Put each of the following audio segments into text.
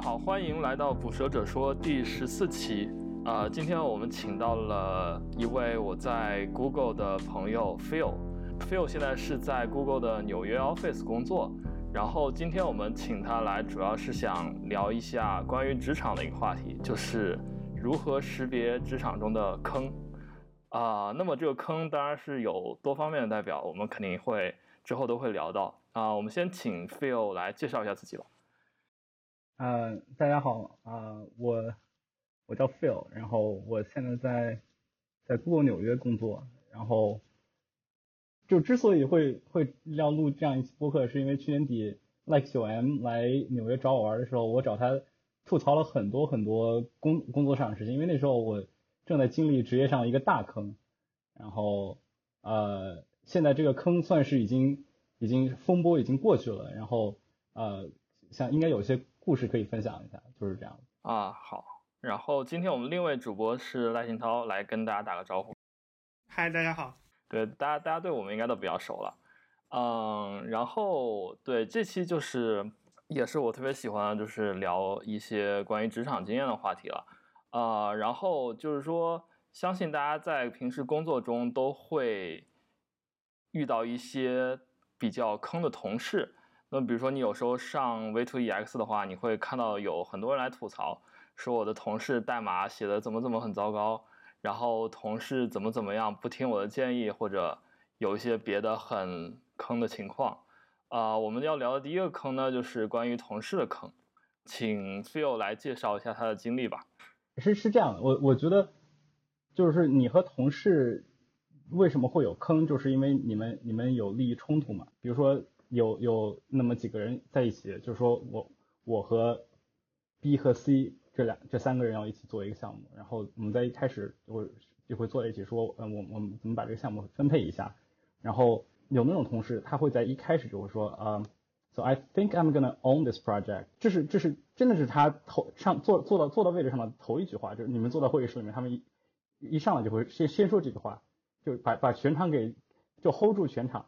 好，欢迎来到捕蛇者说第十四期。啊，今天我们请到了一位我在 Google 的朋友 Phil。Phil 现在是在 Google 的纽约 office 工作。然后今天我们请他来，主要是想聊一下关于职场的一个话题，就是如何识别职场中的坑。啊，那么这个坑当然是有多方面的代表，我们肯定会之后都会聊到。啊，我们先请 Phil 来介绍一下自己吧。呃，大家好啊，我我叫 Phil，然后我现在在在 Google 纽约工作，然后就之所以会会要录这样一期播客，是因为去年底 Like 九 M 来纽约找我玩的时候，我找他吐槽了很多很多工工作上的事情，因为那时候我正在经历职业上一个大坑，然后呃，现在这个坑算是已经已经风波已经过去了，然后呃，像应该有些。故事可以分享一下，就是这样啊。好，然后今天我们另一位主播是赖新涛，来跟大家打个招呼。嗨，大家好。对，大家大家对我们应该都比较熟了。嗯，然后对这期就是也是我特别喜欢，就是聊一些关于职场经验的话题了。啊，然后就是说，相信大家在平时工作中都会遇到一些比较坑的同事。那比如说，你有时候上 V2EX 的话，你会看到有很多人来吐槽，说我的同事代码写的怎么怎么很糟糕，然后同事怎么怎么样不听我的建议，或者有一些别的很坑的情况。啊，我们要聊的第一个坑呢，就是关于同事的坑，请 Phil 来介绍一下他的经历吧。是是这样的，我我觉得就是你和同事为什么会有坑，就是因为你们你们有利益冲突嘛，比如说。有有那么几个人在一起，就是说我我和 B 和 C 这两这三个人要一起做一个项目，然后我们在一开始就会就会坐在一起说，嗯，我我们怎么把这个项目分配一下，然后有那种同事他会在一开始就会说，啊，So I think I'm gonna own this project，这是这是真的是他头上坐坐到坐到位置上的头一句话，就是你们坐在会议室里面，他们一一上来就会先先说这句话，就把把全场给就 hold 住全场。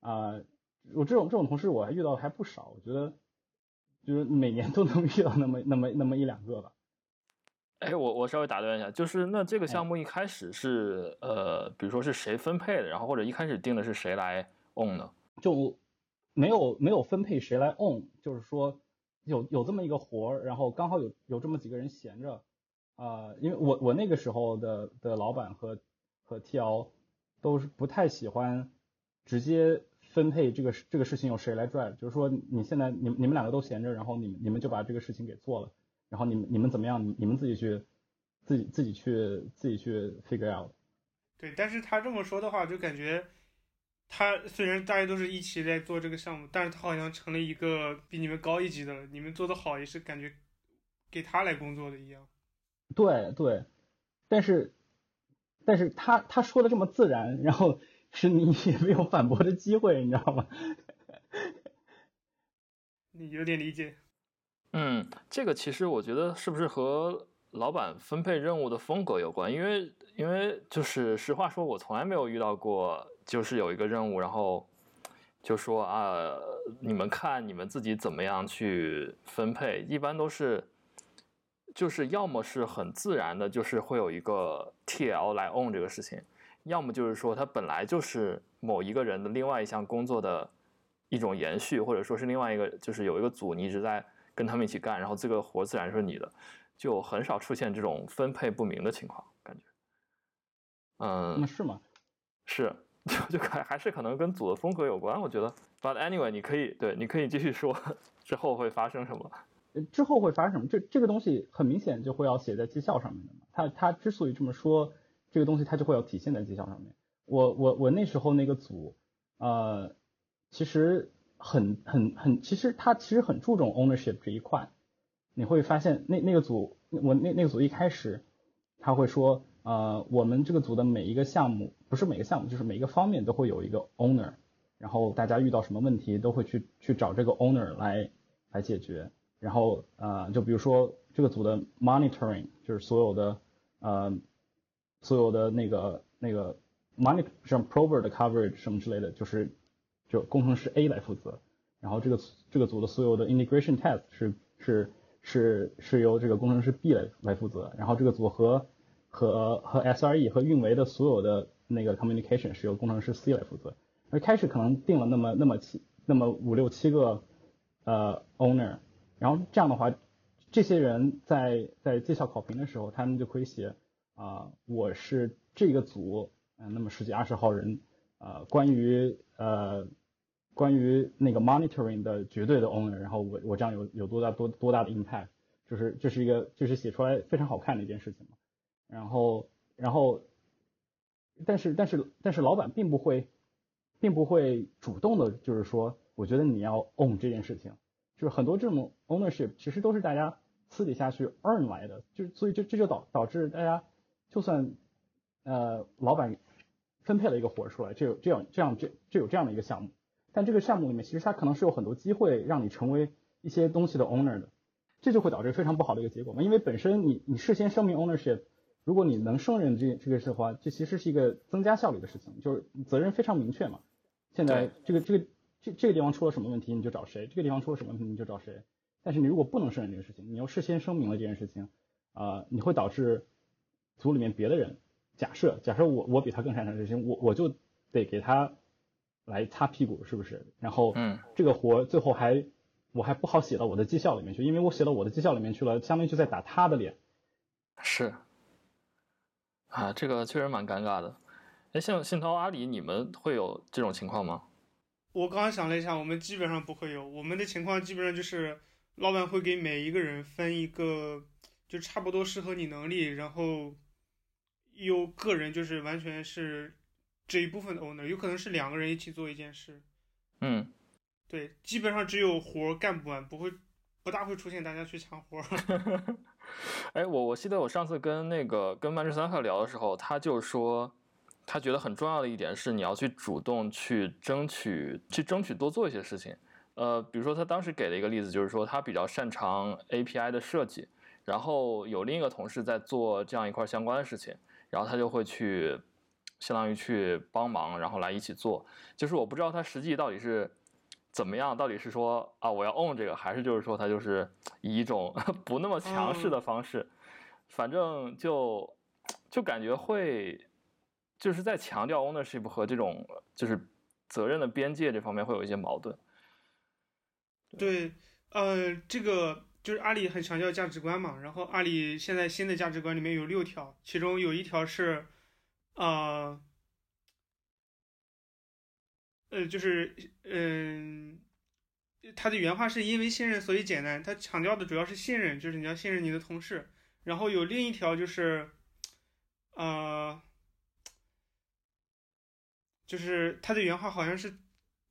啊。我这种这种同事我还遇到的还不少，我觉得就是每年都能遇到那么那么那么一两个吧。哎，我我稍微打断一下，就是那这个项目一开始是呃，比如说是谁分配的，然后或者一开始定的是谁来 own 呢？就没有没有分配谁来 own，就是说有有这么一个活儿，然后刚好有有这么几个人闲着啊，因为我我那个时候的的老板和和 TL 都是不太喜欢直接。分配这个这个事情由谁来 drive？就是说你现在你你们两个都闲着，然后你们你们就把这个事情给做了，然后你们你们怎么样？你你们自己去自己自己去自己去 figure out。对，但是他这么说的话，就感觉他虽然大家都是一起在做这个项目，但是他好像成了一个比你们高一级的，你们做的好也是感觉给他来工作的一样。对对，但是但是他他说的这么自然，然后。是你也没有反驳的机会，你知道吗？你有点理解。嗯，这个其实我觉得是不是和老板分配任务的风格有关？因为因为就是实话说，我从来没有遇到过，就是有一个任务，然后就说啊，你们看你们自己怎么样去分配。一般都是就是要么是很自然的，就是会有一个 TL 来 own 这个事情。要么就是说，它本来就是某一个人的另外一项工作的一种延续，或者说是另外一个，就是有一个组，你一直在跟他们一起干，然后这个活自然是你的，就很少出现这种分配不明的情况，感觉。嗯，那是吗？是，就就还还是可能跟组的风格有关，我觉得。But anyway，你可以对，你可以继续说之后会发生什么。之后会发生什么？这这个东西很明显就会要写在绩效上面的嘛。他他之所以这么说。这个东西它就会要体现在绩效上面。我我我那时候那个组，呃，其实很很很，其实他其实很注重 ownership 这一块。你会发现那那个组，我那那个组一开始他会说，呃，我们这个组的每一个项目，不是每个项目，就是每一个方面都会有一个 owner，然后大家遇到什么问题都会去去找这个 owner 来来解决。然后呃，就比如说这个组的 monitoring，就是所有的呃。所有的那个那个 money 像 prover 的 coverage 什么之类的，就是就工程师 A 来负责，然后这个这个组的所有的 integration test 是是是是由这个工程师 B 来来负责，然后这个组和和和 SRE 和运维的所有的那个 communication 是由工程师 C 来负责。而开始可能定了那么那么七那么五六七个呃 owner，然后这样的话，这些人在在绩效考评的时候，他们就可以写啊、我是这个组，嗯、那么十几二十号人，呃，关于呃关于那个 monitoring 的绝对的 owner，然后我我这样有有多大多多大的 impact，就是这是一个就是写出来非常好看的一件事情嘛。然后然后，但是但是但是老板并不会并不会主动的，就是说，我觉得你要 own 这件事情，就是很多这种 ownership 其实都是大家私底下去 earn 来的，就所以这这就导导致大家就算呃老板分配了一个活儿出来，这有这样这样这这有这样的一个项目，但这个项目里面其实它可能是有很多机会让你成为一些东西的 owner 的，这就会导致非常不好的一个结果嘛，因为本身你你事先声明 ownership。如果你能胜任这这个事的话，这其实是一个增加效率的事情，就是责任非常明确嘛。现在这个这个这这个地方出了什么问题，你就找谁；这个地方出了什么问题，你就找谁。但是你如果不能胜任这个事情，你要事先声明了这件事情，啊、你会导致组里面别的人，假设假设我我比他更擅长这事情，我我就得给他来擦屁股，是不是？然后嗯这个活最后还我还不好写到我的绩效里面去，因为我写到我的绩效里面去了，相当于就在打他的脸。是，啊，这个确实蛮尴尬的。哎，像信涛、阿里，你们会有这种情况吗？我刚刚想了一下，我们基本上不会有，我们的情况基本上就是老板会给每一个人分一个，就差不多适合你能力，然后有个人就是完全是这一部分的 owner，有可能是两个人一起做一件事。嗯，对，基本上只有活儿干不完，不会不大会出现大家去抢活儿。哎，我我记得我上次跟那个跟曼彻斯特聊的时候，他就说，他觉得很重要的一点是你要去主动去争取，去争取多做一些事情。呃，比如说他当时给了一个例子，就是说他比较擅长 API 的设计，然后有另一个同事在做这样一块相关的事情，然后他就会去，相当于去帮忙，然后来一起做。就是我不知道他实际到底是怎么样，到底是说啊我要 own 这个，还是就是说他就是以一种 不那么强势的方式，反正就就感觉会就是在强调 ownership 和这种就是责任的边界这方面会有一些矛盾。对，呃，这个就是阿里很强调价值观嘛，然后阿里现在新的价值观里面有六条，其中有一条是，呃，呃，就是嗯、他的原话是因为信任所以简单，他强调的主要是信任，就是你要信任你的同事。然后有另一条就是，呃，就是他的原话好像是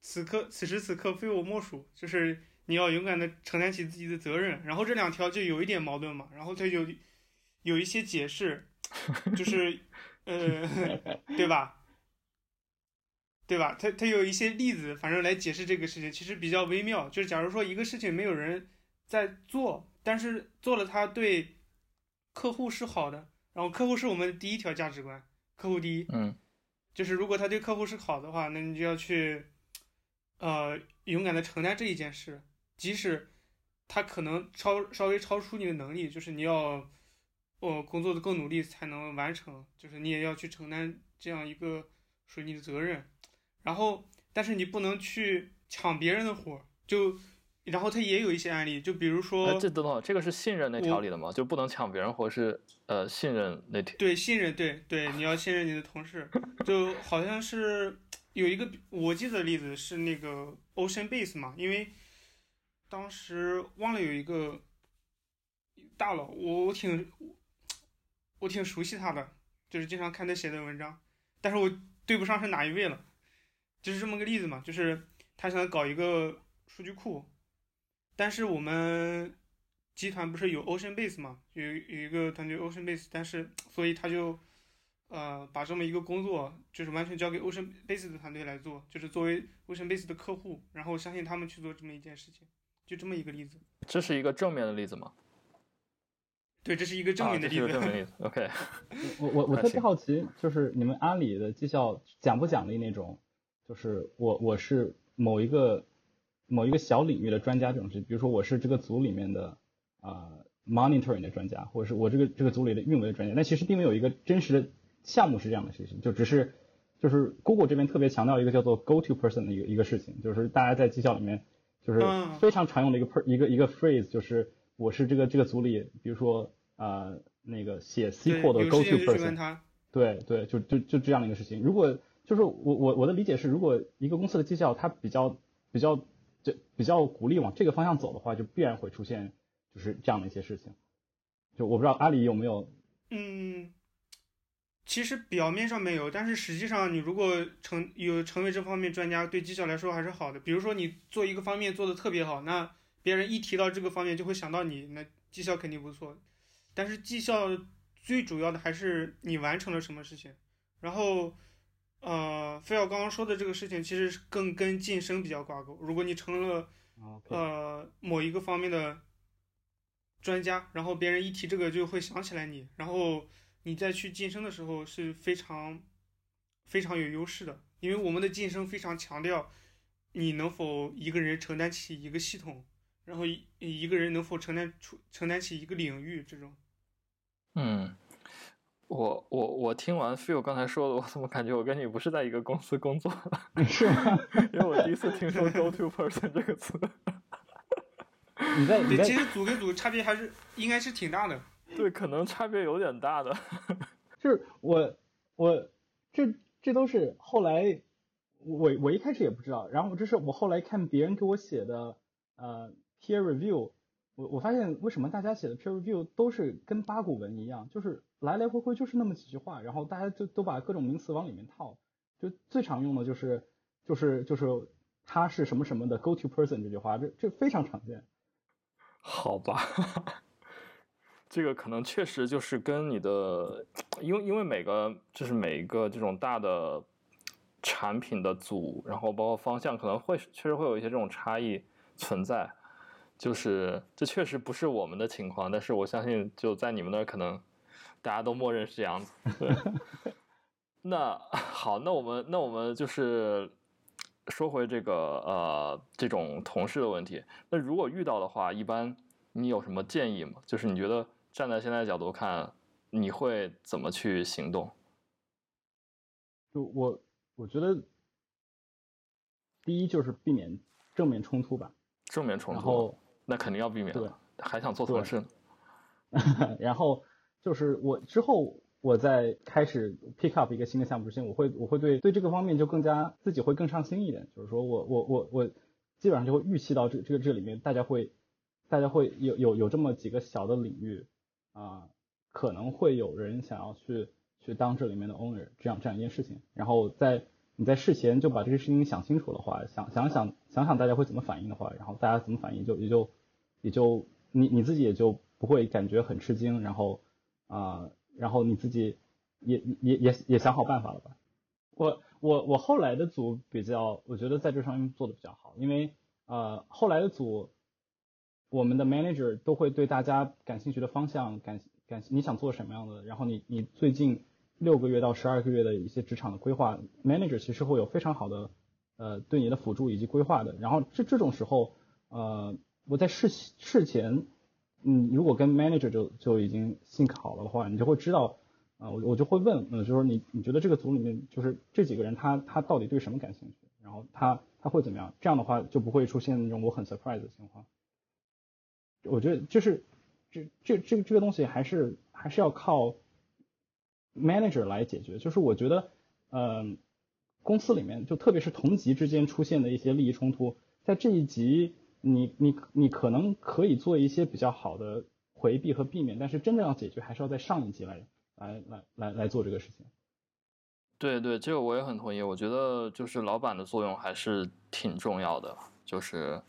此刻此时此刻非我莫属，就是你要勇敢的承担起自己的责任。然后这两条就有一点矛盾嘛，然后他有有一些解释，就是呃，对吧？对吧？他他有一些例子，反正来解释这个事情，其实比较微妙。就是假如说一个事情没有人在做，但是做了他对客户是好的，然后客户是我们的第一条价值观，客户第一。嗯就是如果他对客户是好的话，那你就要去，呃，勇敢的承担这一件事，即使他可能超稍微超出你的能力，就是你要，哦，工作的更努力才能完成，就是你也要去承担这样一个属于你的责任，然后，但是你不能去抢别人的活儿，就，然后他也有一些案例，就比如说，呃，这等等，这个是信任那条我里的吗？就不能抢别人活是呃信任那条。对，信任，对对，你要信任你的同事，就好像是有一个我记得的例子是那个 Ocean Base 嘛，因为当时忘了有一个大佬，我我挺我挺熟悉他的，就是经常看他写的文章，但是我对不上是哪一位了，就是这么个例子嘛，就是他想搞一个数据库，但是我们集团不是有 Ocean Base 嘛，有有一个团队 Ocean Base，但是所以他就呃把这么一个工作就是完全交给 Ocean Base 的团队来做，就是作为 Ocean Base 的客户，然后相信他们去做这么一件事情，就这么一个例子。这是一个正面的例子吗？对，这是一个正面的啊、例子。这是正面例子。OK，我我我特别好奇，就是你们阿里的绩效奖不奖励那种，就是我我是某一个某一个小领域的专家这种事，比如说我是这个组里面的啊、monitoring 的专家，或者是我这个这个组里的运维的专家，但其实并没有一个真实的项目是这样的事情，就只是就是 Google 这边特别强调一个叫做 go to person 的一个一个事情，就是大家在绩效里面就是嗯非常常用的一个 per, 一个一个 phrase，就是我是这个这个组里，比如说呃那个写 SQL 的 go to person。对对，就就就这样的一个事情。如果就是我我我的理解是，如果一个公司的绩效它比较比较就比较鼓励往这个方向走的话，就必然会出现就是这样的一些事情。就我不知道阿里有没有嗯，其实表面上没有，但是实际上，你如果成有成为这方面专家，对绩效来说还是好的。比如说你做一个方面做的特别好，那别人一提到这个方面就会想到你，那绩效肯定不错。但是绩效最主要的还是你完成了什么事情。然后，呃，菲奥刚刚说的这个事情，其实是更跟晋升比较挂钩。如果你成了啊？呃某一个方面的专家，然后别人一提这个就会想起来你，然后你在去晋升的时候是非常非常有优势的，因为我们的晋升非常强调你能否一个人承担起一个系统，然后一一个人能否承担出承担起一个领域这种。嗯，我我我听完 Phil 刚才说的，我怎么感觉我跟你不是在一个公司工作？是吗？因为我第一次听说 “go to person” 这个词。你在你在其实组跟组差别还是应该是挺大的。对，可能差别有点大的。就是我我这这都是后来我我一开始也不知道，然后这是我后来看别人给我写的呃 peer review，我我发现为什么大家写的 peer review 都是跟八股文一样，就是来来回回就是那么几句话，然后大家就都把各种名词往里面套，就最常用的就是就是就是他是什么什么的 go to person 这句话，这这非常常见。好吧，这个可能确实就是跟你的，因为因为每个就是每一个这种大的产品的组，然后包括方向，可能会确实会有一些这种差异存在。就是这确实不是我们的情况，但是我相信就在你们那儿，可能大家都默认是这样子。那好，那我们那我们就是说回这个呃这种同事的问题。那如果遇到的话，一般你有什么建议吗？就是你觉得站在现在的角度看，你会怎么去行动？就我我觉得第一就是避免正面冲突吧，正面冲突，然后那肯定要避免对了。还想做对同事呢？然后就是我之后我在开始 pick up 一个新的项目之前，我会我会对对这个方面就更加自己会更上心一点，就是说我我我我基本上就会预期到这这个这里面大家会大家会有有有这么几个小的领域啊、可能会有人想要去去当这里面的 owner 这样这样一件事情，然后在你在事前就把这个事情想清楚的话，想想想想想大家会怎么反应的话，然后大家怎么反应就也就也就你你自己也就不会感觉很吃惊，然后啊、然后你自己也也也也想好办法了吧？我我我后来的组比较，我觉得在这上面做的比较好，因为呃后来的组，我们的 manager 都会对大家感兴趣的方向感感你想做什么样的，然后你你最近六个月到十二个月的一些职场的规划，manager 其实会有非常好的呃对你的辅助以及规划的，然后这这种时候呃我在事事前。嗯，如果跟 manager 就就已经 think 好了的话，你就会知道，啊、我我就会问，呃，就说你你觉得这个组里面就是这几个人他他到底对什么感兴趣，然后他他会怎么样？这样的话就不会出现那种我很 surprise 的情况。我觉得就是这这这个这个东西还是还是要靠 manager 来解决。就是我觉得，嗯、公司里面就特别是同级之间出现的一些利益冲突，在这一级你你你可能可以做一些比较好的回避和避免，但是真正要解决还是要在上一级来来来来来做这个事情。对对，这个我也很同意。我觉得就是老板的作用还是挺重要的，就是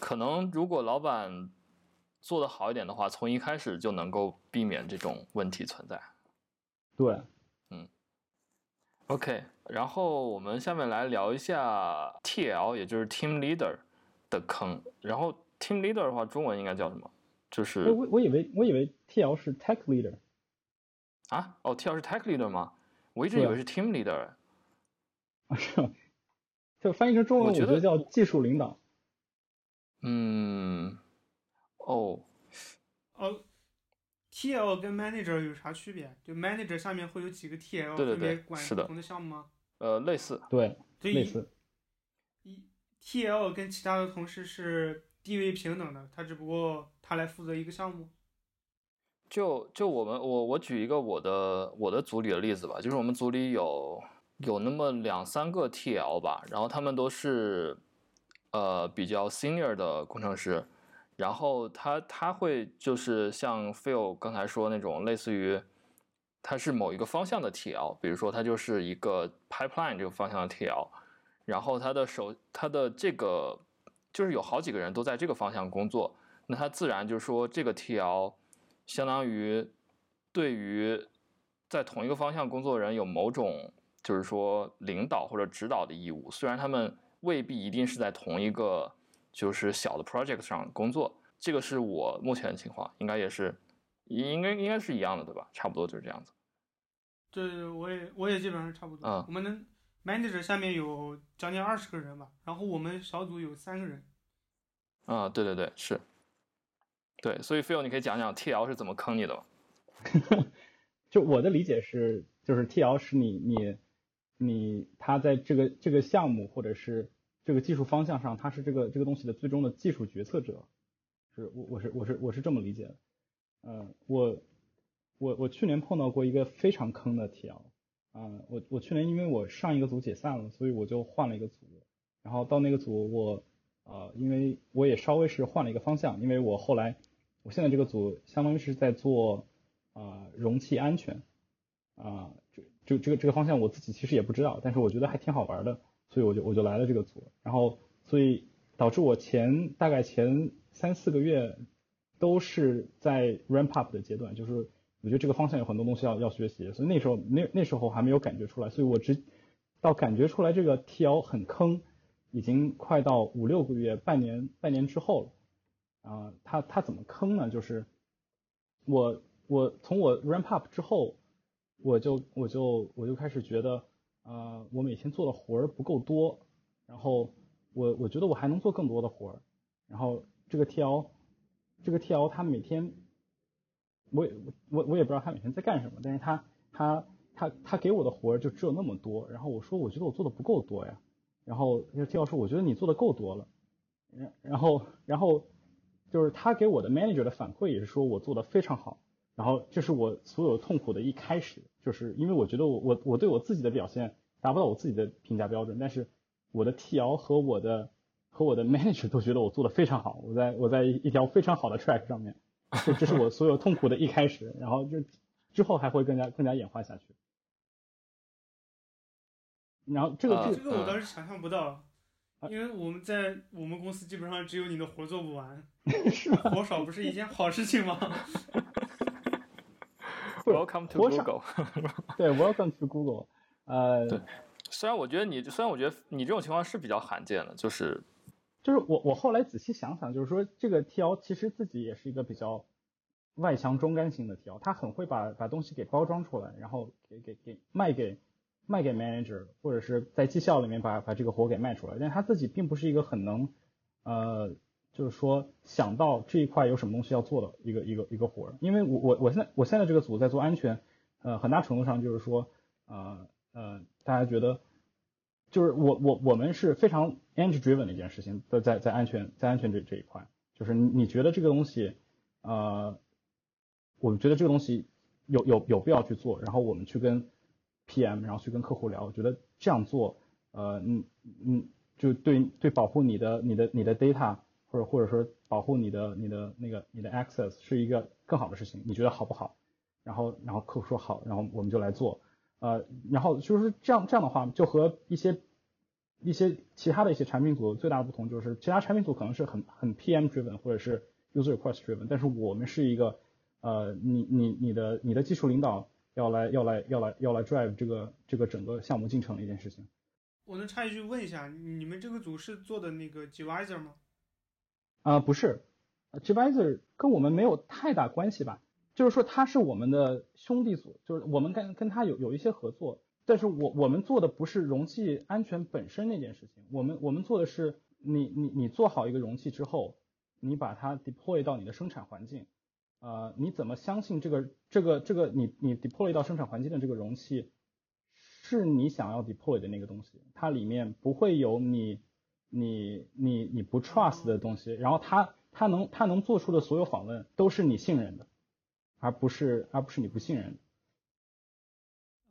可能如果老板做得好一点的话，从一开始就能够避免这种问题存在。对，嗯 OK，然后我们下面来聊一下 TL，也就是 Team Leader 的坑。然后 Team Leader 的话，中文应该叫什么？就是我我我以为我以为 TL 是 tech leader，啊，哦，TL 是 Tech Leader 吗？我一直以为是 Team Leader。啊是吗？就翻译成中文，我觉得叫技术领导。嗯，哦，哦，TL 跟 Manager 有啥区别？就 Manager 下面会有几个 TL 对对对分别管是的不同的项目吗？呃，类似，对，所以类似。一 TL 跟其他的同事是地位平等的，他只不过他来负责一个项目。就就我们我我举一个我的我的组里的例子吧，就是我们组里有有那么两三个 TL 吧，然后他们都是呃比较 senior 的工程师，然后他他会就是像 Phil 刚才说那种类似于他是某一个方向的 TL，比如说他就是一个 pipeline 这个方向的 TL，然后他的手他的这个就是有好几个人都在这个方向工作，那他自然就是说这个 TL。相当于对于在同一个方向工作的人有某种就是说领导或者指导的义务，虽然他们未必一定是在同一个就是小的 project 上工作，这个是我目前的情况，应该也是应该应该是一样的，对吧？差不多就是这样子。对，我也我也基本上差不多。嗯我们的 manager 下面有将近二十个人吧，然后我们小组有三个人。啊、对对对，是。对，所以 Phil，你可以讲讲 TL 是怎么坑你的吗？就我的理解是，就是 TL 是你你你他在这个这个项目或者是这个技术方向上，他是这个这个东西的最终的技术决策者，是我我是我是我是这么理解的。嗯，我我我去年碰到过一个非常坑的 TL，啊、我我去年因为我上一个组解散了，所以我就换了一个组，然后到那个组我呃，因为我也稍微是换了一个方向，因为我后来我现在这个组相当于是在做。啊、容器安全啊、这这这个这个方向我自己其实也不知道，但是我觉得还挺好玩的，所以我就我就来了这个组，然后所以导致我前大概前三四个月都是在 ramp up 的阶段，就是我觉得这个方向有很多东西要要学习，所以那时候那那时候还没有感觉出来，所以我直到感觉出来这个 TL 很坑，已经快到五六个月、半年半年之后了。啊、他他怎么坑呢？就是我我从我 ramp up 之后，我就我就我就开始觉得，呃，我每天做的活儿不够多，然后我我觉得我还能做更多的活儿，然后这个 TL 这个 TL 他每天，我也我我也不知道他每天在干什么，但是他他他他给我的活儿就只有那么多，然后我说我觉得我做的不够多呀，然后这个 TL 说我觉得你做的够多了，然然后然后就是他给我的 manager 的反馈也是说我做的非常好。然后这是我所有痛苦的一开始，就是因为我觉得我我我对我自己的表现达不到我自己的评价标准，但是我的 TL 和我的和我的 manager 都觉得我做的非常好，我在我在一条非常好的 track 上面，这这是我所有痛苦的一开始，然后就之后还会更加更加演化下去。然后这个啊这个这个我倒是想象不到，因为我们在我们公司基本上只有你的活做不完，是吧？活少不是一件好事情吗？Welcome to Google。对，Welcome to Google，呃，对虽然我觉得你，虽然我觉得你这种情况是比较罕见的，就是就是我我后来仔细想想，就是说这个 TL 其实自己也是一个比较外强中干型的 TL，他很会把把东西给包装出来，然后给给给卖给卖给 manager，或者是在绩效里面把把这个活给卖出来，但他自己并不是一个很能呃，就是说想到这一块有什么东西要做的一个一个一个活儿，因为我我我现在我现在这个组在做安全，呃，很大程度上就是说呃呃，大家觉得。就是我我我们是非常 engine driven 的一件事情，在在在安全在安全这这一块，就是你你觉得这个东西，呃，我们觉得这个东西有有有必要去做，然后我们去跟 PM，然后去跟客户聊，我觉得这样做，呃，嗯嗯，就对对保护你的你的你的 data，或者或者说保护你的你的那个你的 access 是一个更好的事情，你觉得好不好？然后然后客户说好，然后我们就来做。呃，然后就是这样这样的话，就和一些一些其他的一些产品组最大的不同就是，其他产品组可能是很很 PM driven 或者是 user request driven，但是我们是一个呃，你你你的你的技术领导要来要来要来要来 drive 这个这个整个项目进程的一件事情。我能插一句问一下，你们这个组是做的那个 Gvisor 吗？啊、不是 g v i s o r 跟我们没有太大关系吧？就是说他是我们的兄弟组，就是我们跟跟他有有一些合作，但是我我们做的不是容器安全本身那件事情，我们我们做的是你你你做好一个容器之后，你把它 deploy 到你的生产环境，呃，你怎么相信这个这个这个你你 deploy 到生产环境的这个容器是你想要 deploy 的那个东西？它里面不会有你你你你不 trust 的东西，然后他他能他能做出的所有访问都是你信任的，而不是而不是你不信任的。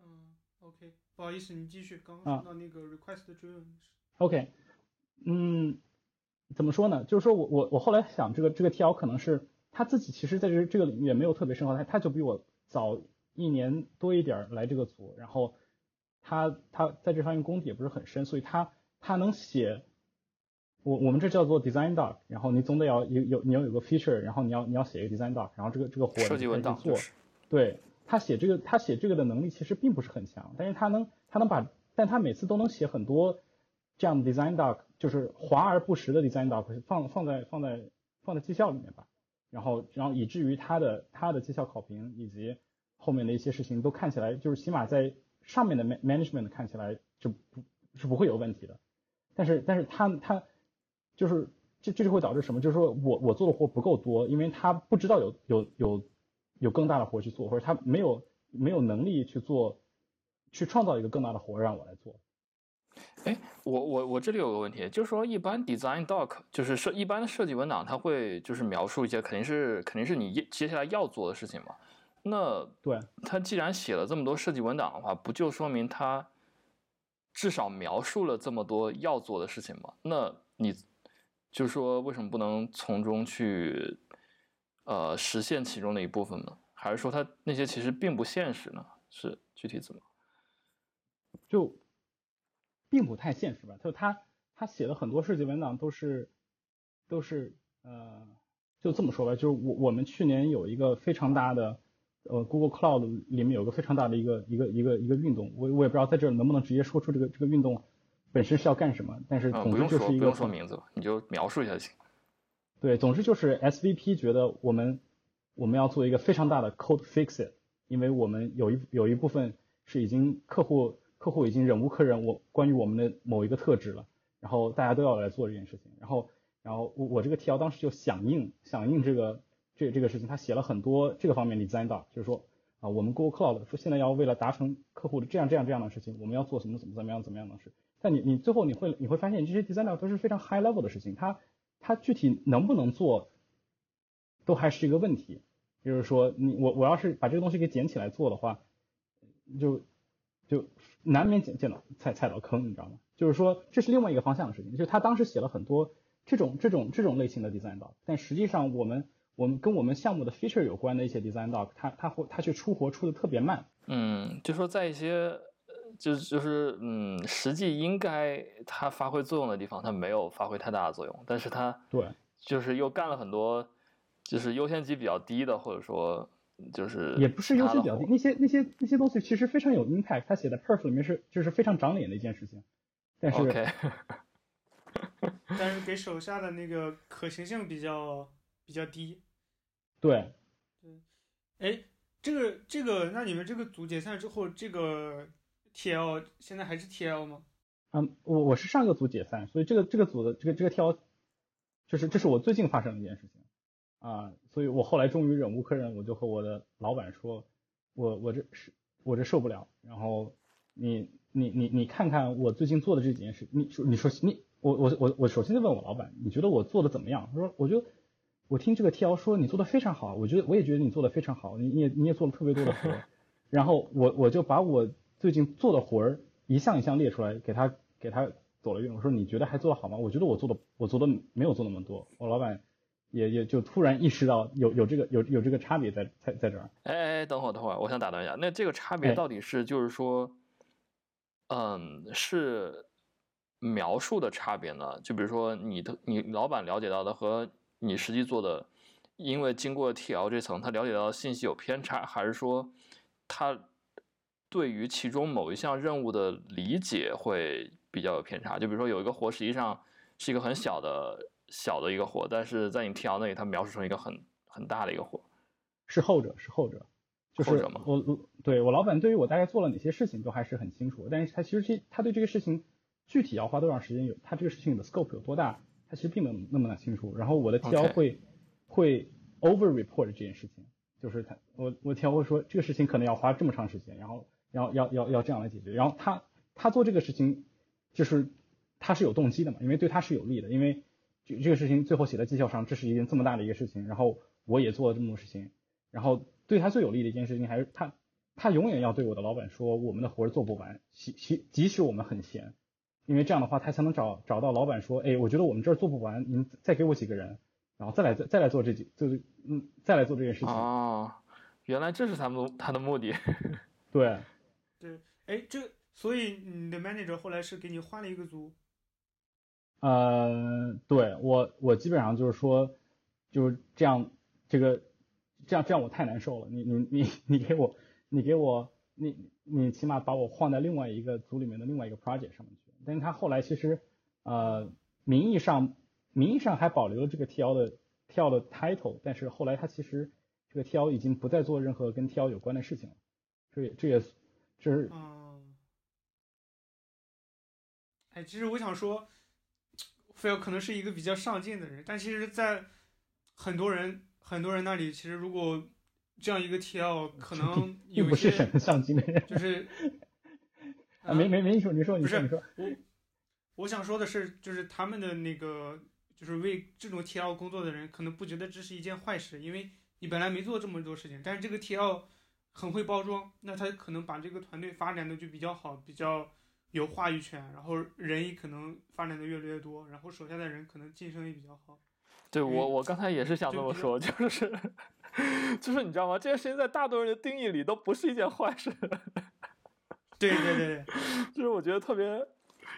嗯，OK，不好意思，你继续。刚刚说到那个 request driven。OK，嗯，怎么说呢？就是说我我我后来想，这个这个 TL 可能是他自己，其实在这这个领域也没有特别深厚，他他就比我早一年多一点来这个组，然后他他在这方面功底也不是很深，所以他他能写，我我们这叫做 design doc，然后你总得要有有你要有个 feature，然后你要你要写一个 design doc，然后这个这个活设计文档做，对他写这个他写这个的能力其实并不是很强，但是他能他能把，但他每次都能写很多。这样的 design doc 就是华而不实的 design doc 放放在放在放在绩效里面吧，然后然后以至于他的他的绩效考评以及后面的一些事情都看起来就是起码在上面的 management 看起来就不是不会有问题的，但是但是他他就是这这就会导致什么？就是说我我做的活不够多，因为他不知道有有有有更大的活去做，或者他没有没有能力去做去创造一个更大的活让我来做。哎，我我我这里有个问题，就是说一般 design doc 就是设一般的设计文档，它会就是描述一些肯定是肯定是你接下来要做的事情嘛。那对，他既然写了这么多设计文档的话，不就说明他至少描述了这么多要做的事情吗？那你就是说为什么不能从中去呃实现其中的一部分呢？还是说他那些其实并不现实呢？是具体怎么？就。并不太现实吧？就他他写的很多设计文档都是都是呃，就这么说吧，就是我我们去年有一个非常大的呃 Google Cloud 里面有个非常大的一个一个一个一个运动，我我也不知道在这能不能直接说出这个这个运动本身是要干什么，但是总之就是一个不用说名字，你就描述一下就行。对，总之就是 SVP 觉得我们我们要做一个非常大的 code fix it，因为我们有一有一部分是已经客户。客户已经忍无可忍，我关于我们的某一个特质了，然后大家都要来做这件事情，然后，然后我我这个 TL 当时就响应响应这个这这个事情，他写了很多这个方面的 design doc，就是说啊，我们 Google Cloud 说现在要为了达成客户的这样这样这样的事情，我们要做什么怎么怎么样怎么样的事，但你你最后你会你会发现这些 design doc 都是非常 high level 的事情，它它具体能不能做，都还是一个问题，就是说你我我要是把这个东西给捡起来做的话，就就。难免捡捡到踩踩到坑，你知道吗？就是说这是另外一个方向的事情。就他当时写了很多这种这种这种类型的 design doc，但实际上我们我们跟我们项目的 feature 有关的一些 design doc，他他会他去出活出的特别慢。嗯，就说在一些就是就是嗯，实际应该它发挥作用的地方，它没有发挥太大的作用，但是它对，就是又干了很多就是优先级比较低的，或者说。就是也不是优先比较低，那些那些那些东西其实非常有 impact。他写的 perf 里面是就是非常长脸的一件事情，但是 OK，但是给手下的那个可行性比较比较低。对对，哎，这个这个，那你们这个组解散之后，这个 TL 现在还是 TL 吗？嗯，我我是上个组解散，所以这个这个组的这个这个 TL 就是这是我最近发生的一件事情。啊，所以我后来终于忍无可忍，我就和我的老板说，我我这是我这受不了。然后你你你你看看我最近做的这几件事，你说你说你我我我我首先就问我老板，你觉得我做的怎么样？他说，我觉得我听这个 TL 说你做的非常好，我觉得我也觉得你做的非常好，你你也你也做了特别多的活。然后我我就把我最近做的活儿一项一项列出来，给他给他走了一遍。我说你觉得还做的好吗？我觉得我做的我做的没有做那么多。我老板。也也就突然意识到有 有这个有有这个差别在在在这儿。哎哎，等会儿等会儿，我想打断一下，那这个差别到底是就是说，嗯，是描述的差别呢？就比如说你的你老板了解到的和你实际做的，因为经过 TL 这层，他了解到的信息有偏差，还是说他对于其中某一项任务的理解会比较有偏差？就比如说有一个活实际上是一个很小的。小的一个活，但是在你 TL 那里，它描述成一个很很大的一个活，是后者，是后者，就是我我对我老板对于我大概做了哪些事情都还是很清楚，但是他其实这他对这个事情具体要花多长时间，有他这个事情的 scope 有多大，他其实并没有那么的清楚。然后我的 TL 会会 over report 这件事情，就是他我我听会说这个事情可能要花这么长时间，然后然后要要要这样来解决，然后他他做这个事情就是他是有动机的嘛，因为对他是有利的，因为这这个事情最后写在绩效上，这是一件这么大的一个事情，然后我也做了这么多事情，然后对他最有利的一件事情还是他他永远要对我的老板说我们的活儿做不完，即即即使我们很闲。因为这样的话，他才能找找到老板说，哎，我觉得我们这儿做不完，您再给我几个人，然后再来再再来做这几，就是嗯，再来做这件事情。哦，原来这是他们他的目的。对，对，哎，这所以你的 manager 后来是给你换了一个组？呃，对我我基本上就是说，就是这样，这个这样这样我太难受了，你你你你给我你给我你你起码把我换在另外一个组里面的另外一个 project 上面去。但是他后来其实，呃，名义上名义上还保留了这个 T L 的 T L 的 title，但是后来他其实这个 T L 已经不再做任何跟 T L 有关的事情了。这也这也这是。嗯。哎，其实我想说，菲尔可能是一个比较上进的人，但其实，在很多人很多人那里，其实如果这样一个 T L 可能 又不是很上进的人，就是。啊，没没没，你说你说你说你说，我我想说的是，就是他们的那个，就是为这种 T L 工作的人，可能不觉得这是一件坏事，因为你本来没做这么多事情，但是这个 T L 很会包装，那他可能把这个团队发展的就比较好，比较有话语权，然后人也可能发展的越来越多，然后手下的人可能晋升也比较好。对我我刚才也是想这么说，就是 就是你知道吗？这件事情在大多人的定义里都不是一件坏事。对对对，就是我觉得特别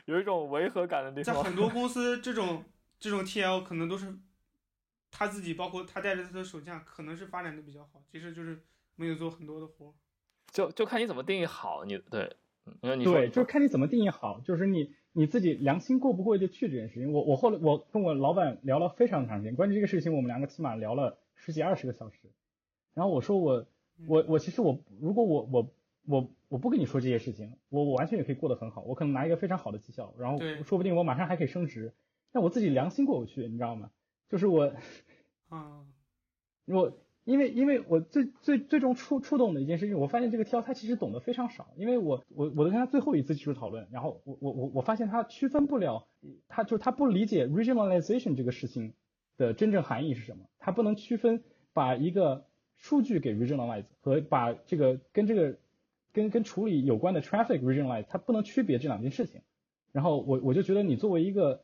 有一种违和感的地方。在很多公司，这种这种 TL 可能都是他自己，包括他带着他的手下，可能是发展的比较好。其实就是没有做很多的活。就就看你怎么定义好，你对，你对，就是看你怎么定义好，就是你你自己良心过不过得去这件事情。我我后来我跟我老板聊了非常长时间，关于这个事情，我们两个起码聊了十几二十个小时。然后我说我我我其实我如果我我。我我不跟你说这些事情，我我完全也可以过得很好，我可能拿一个非常好的绩效，然后说不定我马上还可以升职，但我自己良心过不去，你知道吗？就是我，啊，我因为因为我最最最终触触动的一件事情，我发现这个 T L 他其实懂得非常少，因为我我我都跟他最后一次技术讨论，然后我我我我发现他区分不了，他就是他不理解 regionalization 这个事情的真正含义是什么，他不能区分把一个数据给 regionalize 和把这个跟这个。跟跟处理有关的 traffic regionalize，它不能区别这两件事情。然后我我就觉得你作为一个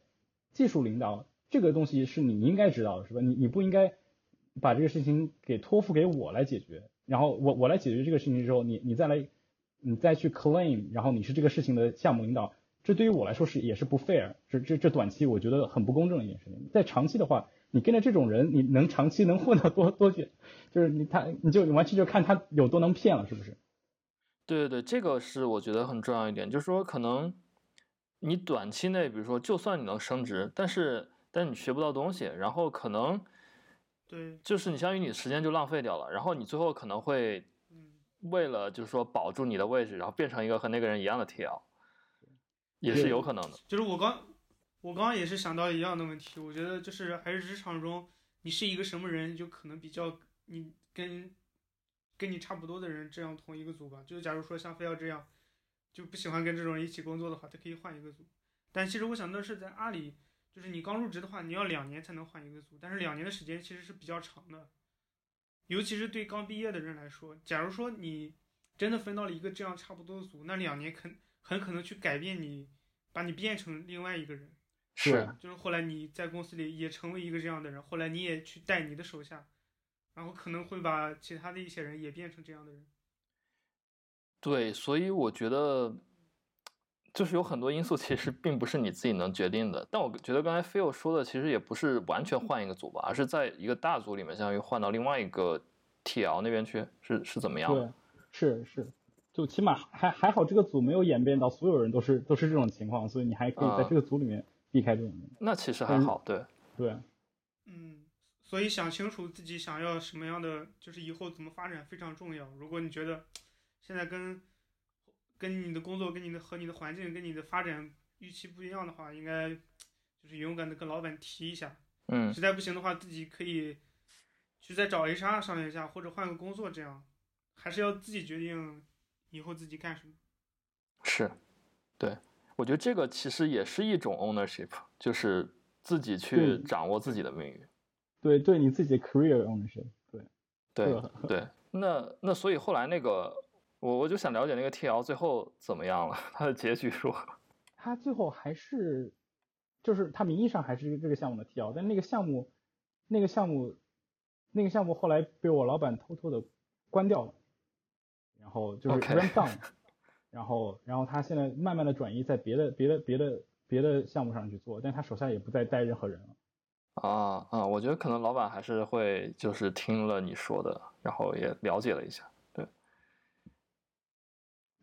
技术领导，这个东西是你应该知道的，是吧？你你不应该把这个事情给托付给我来解决。然后我我来解决这个事情之后，你你再来你再去 claim，然后你是这个事情的项目领导，这对于我来说是也是不 fair。这这这短期我觉得很不公正的一件事情。在长期的话，你跟着这种人，你能长期能 混到多多久？就是你他你就完全就看他有多能骗了，是不是？对对对，这个是我觉得很重要一点，就是说可能你短期内，比如说就算你能升职，但是但你学不到东西，然后可能对，就是你相当于你时间就浪费掉了，然后你最后可能会为了就是说保住你的位置，然后变成一个和那个人一样的 TL，也是有可能的。就是我刚我刚刚也是想到一样的问题，我觉得就是还是职场中你是一个什么人，就可能比较你跟。跟你差不多的人，这样同一个组吧。就假如说像非要这样，就不喜欢跟这种人一起工作的话，他可以换一个组。但其实我想的是，在阿里，就是你刚入职的话，你要两年才能换一个组。但是两年的时间其实是比较长的，尤其是对刚毕业的人来说。假如说你真的分到了一个这样差不多的组，那两年肯很可能去改变你，把你变成另外一个人。是，就是后来你在公司里也成为一个这样的人，后来你也去带你的手下。然后可能会把其他的一些人也变成这样的人。对，所以我觉得，就是有很多因素其实并不是你自己能决定的。但我觉得刚才 Phil 说的其实也不是完全换一个组吧，而是在一个大组里面，相当于换到另外一个 TL 那边去，是是怎么样？对，是是，就起码还还好，这个组没有演变到所有人都是都是这种情况，所以你还可以在这个组里面避开这种。那其实还好，对对。嗯所以想清楚自己想要什么样的，就是以后怎么发展非常重要。如果你觉得现在跟跟你的工作、跟你的和你的环境、跟你的发展预期不一样的话，应该就是勇敢的跟老板提一下。嗯。实在不行的话，自己可以去再找 HR 商量一下，或者换个工作这样，还是要自己决定以后自己干什么。是，对，我觉得这个其实也是一种 ownership，就是自己去掌握自己的命运。对对你自己的 career ownership，对，对对，那那所以后来那个，我我就想了解那个 TL 最后怎么样了，他的结局如何？他最后还是，就是他名义上还是这个项目的 TL，但那个项目，那个项目，那个项目后来被我老板偷偷的关掉了，然后就是 run down，然后然后他现在慢慢的转移在别的别的别的别的项目上去做，但他手下也不再带任何人了。啊啊，我觉得可能老板还是会就是听了你说的，然后也了解了一下。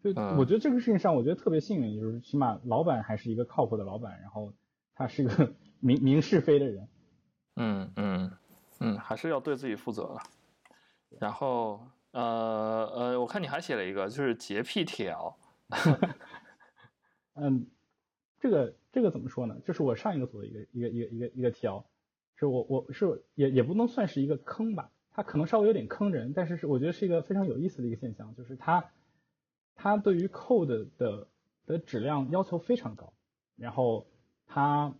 对，嗯我觉得这个事情上，我觉得特别幸运，就是起码老板还是一个靠谱的老板，然后他是个 明明是非的人。嗯嗯嗯，还是要对自己负责的。然后呃呃，我看你还写了一个，就是洁癖 TL。嗯，这个这个怎么说呢？就是我上一个组的一个一个一个一个一个 TL，是我我是也也不能算是一个坑吧，它可能稍微有点坑人，但是是我觉得是一个非常有意思的一个现象，就是它它对于 code 的的质量要求非常高，然后它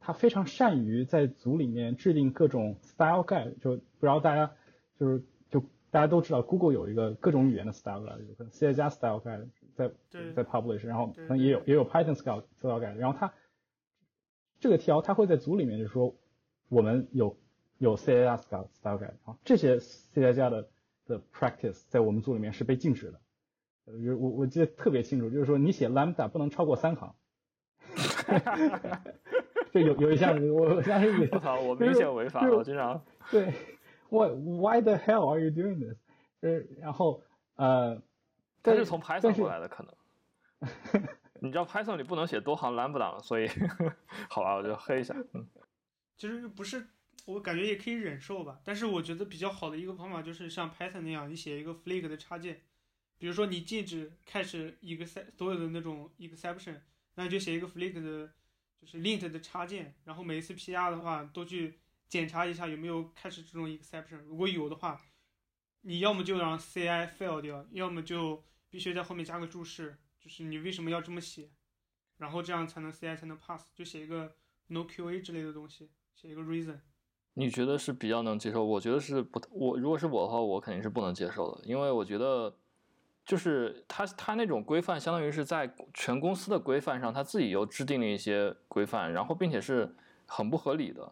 它非常善于在组里面制定各种 style guide，就不知道大家就是就大家都知道 Google 有一个各种语言的 style guide，有可能 C 加 style guide 在对在 publish，然后可能也有也有 Python style style guide，然后它这个 TL 它会在组里面就说我们有有 C 加 style style guide，然后这些 C 加的的 practice 在我们组里面是被禁止的。呃就是我我记得特别清楚，就是说你写 lambda 不能超过三行。就有有一项我我相信你我操，我明显违法了，我经常对，What why the hell are you doing this？呃然后呃，但它是从 Python 过来的，可能。你知道 Python 里不能写多行 lambda，所以 好吧，我就黑一下。嗯其实不是，我感觉也可以忍受吧。但是我觉得比较好的一个方法就是像 Python 那样，你写一个 flag 的插件，比如说你禁止开始一个所有的那种 exception，那就写一个 flag 的，就是 lint 的插件，然后每一次 PR 的话都去检查一下有没有开始这种 exception，如果有的话，你要么就让 CI fail 掉，要么就必须在后面加个注释，就是你为什么要这么写，然后这样才能 CI 才能 pass，就写一个 no QA 之类的东西，写一个 reason。你觉得是比较能接受？我觉得是不，我如果是我的话，我肯定是不能接受的，因为我觉得就是他他那种规范，相当于是在全公司的规范上，他自己又制定了一些规范，然后并且是很不合理的。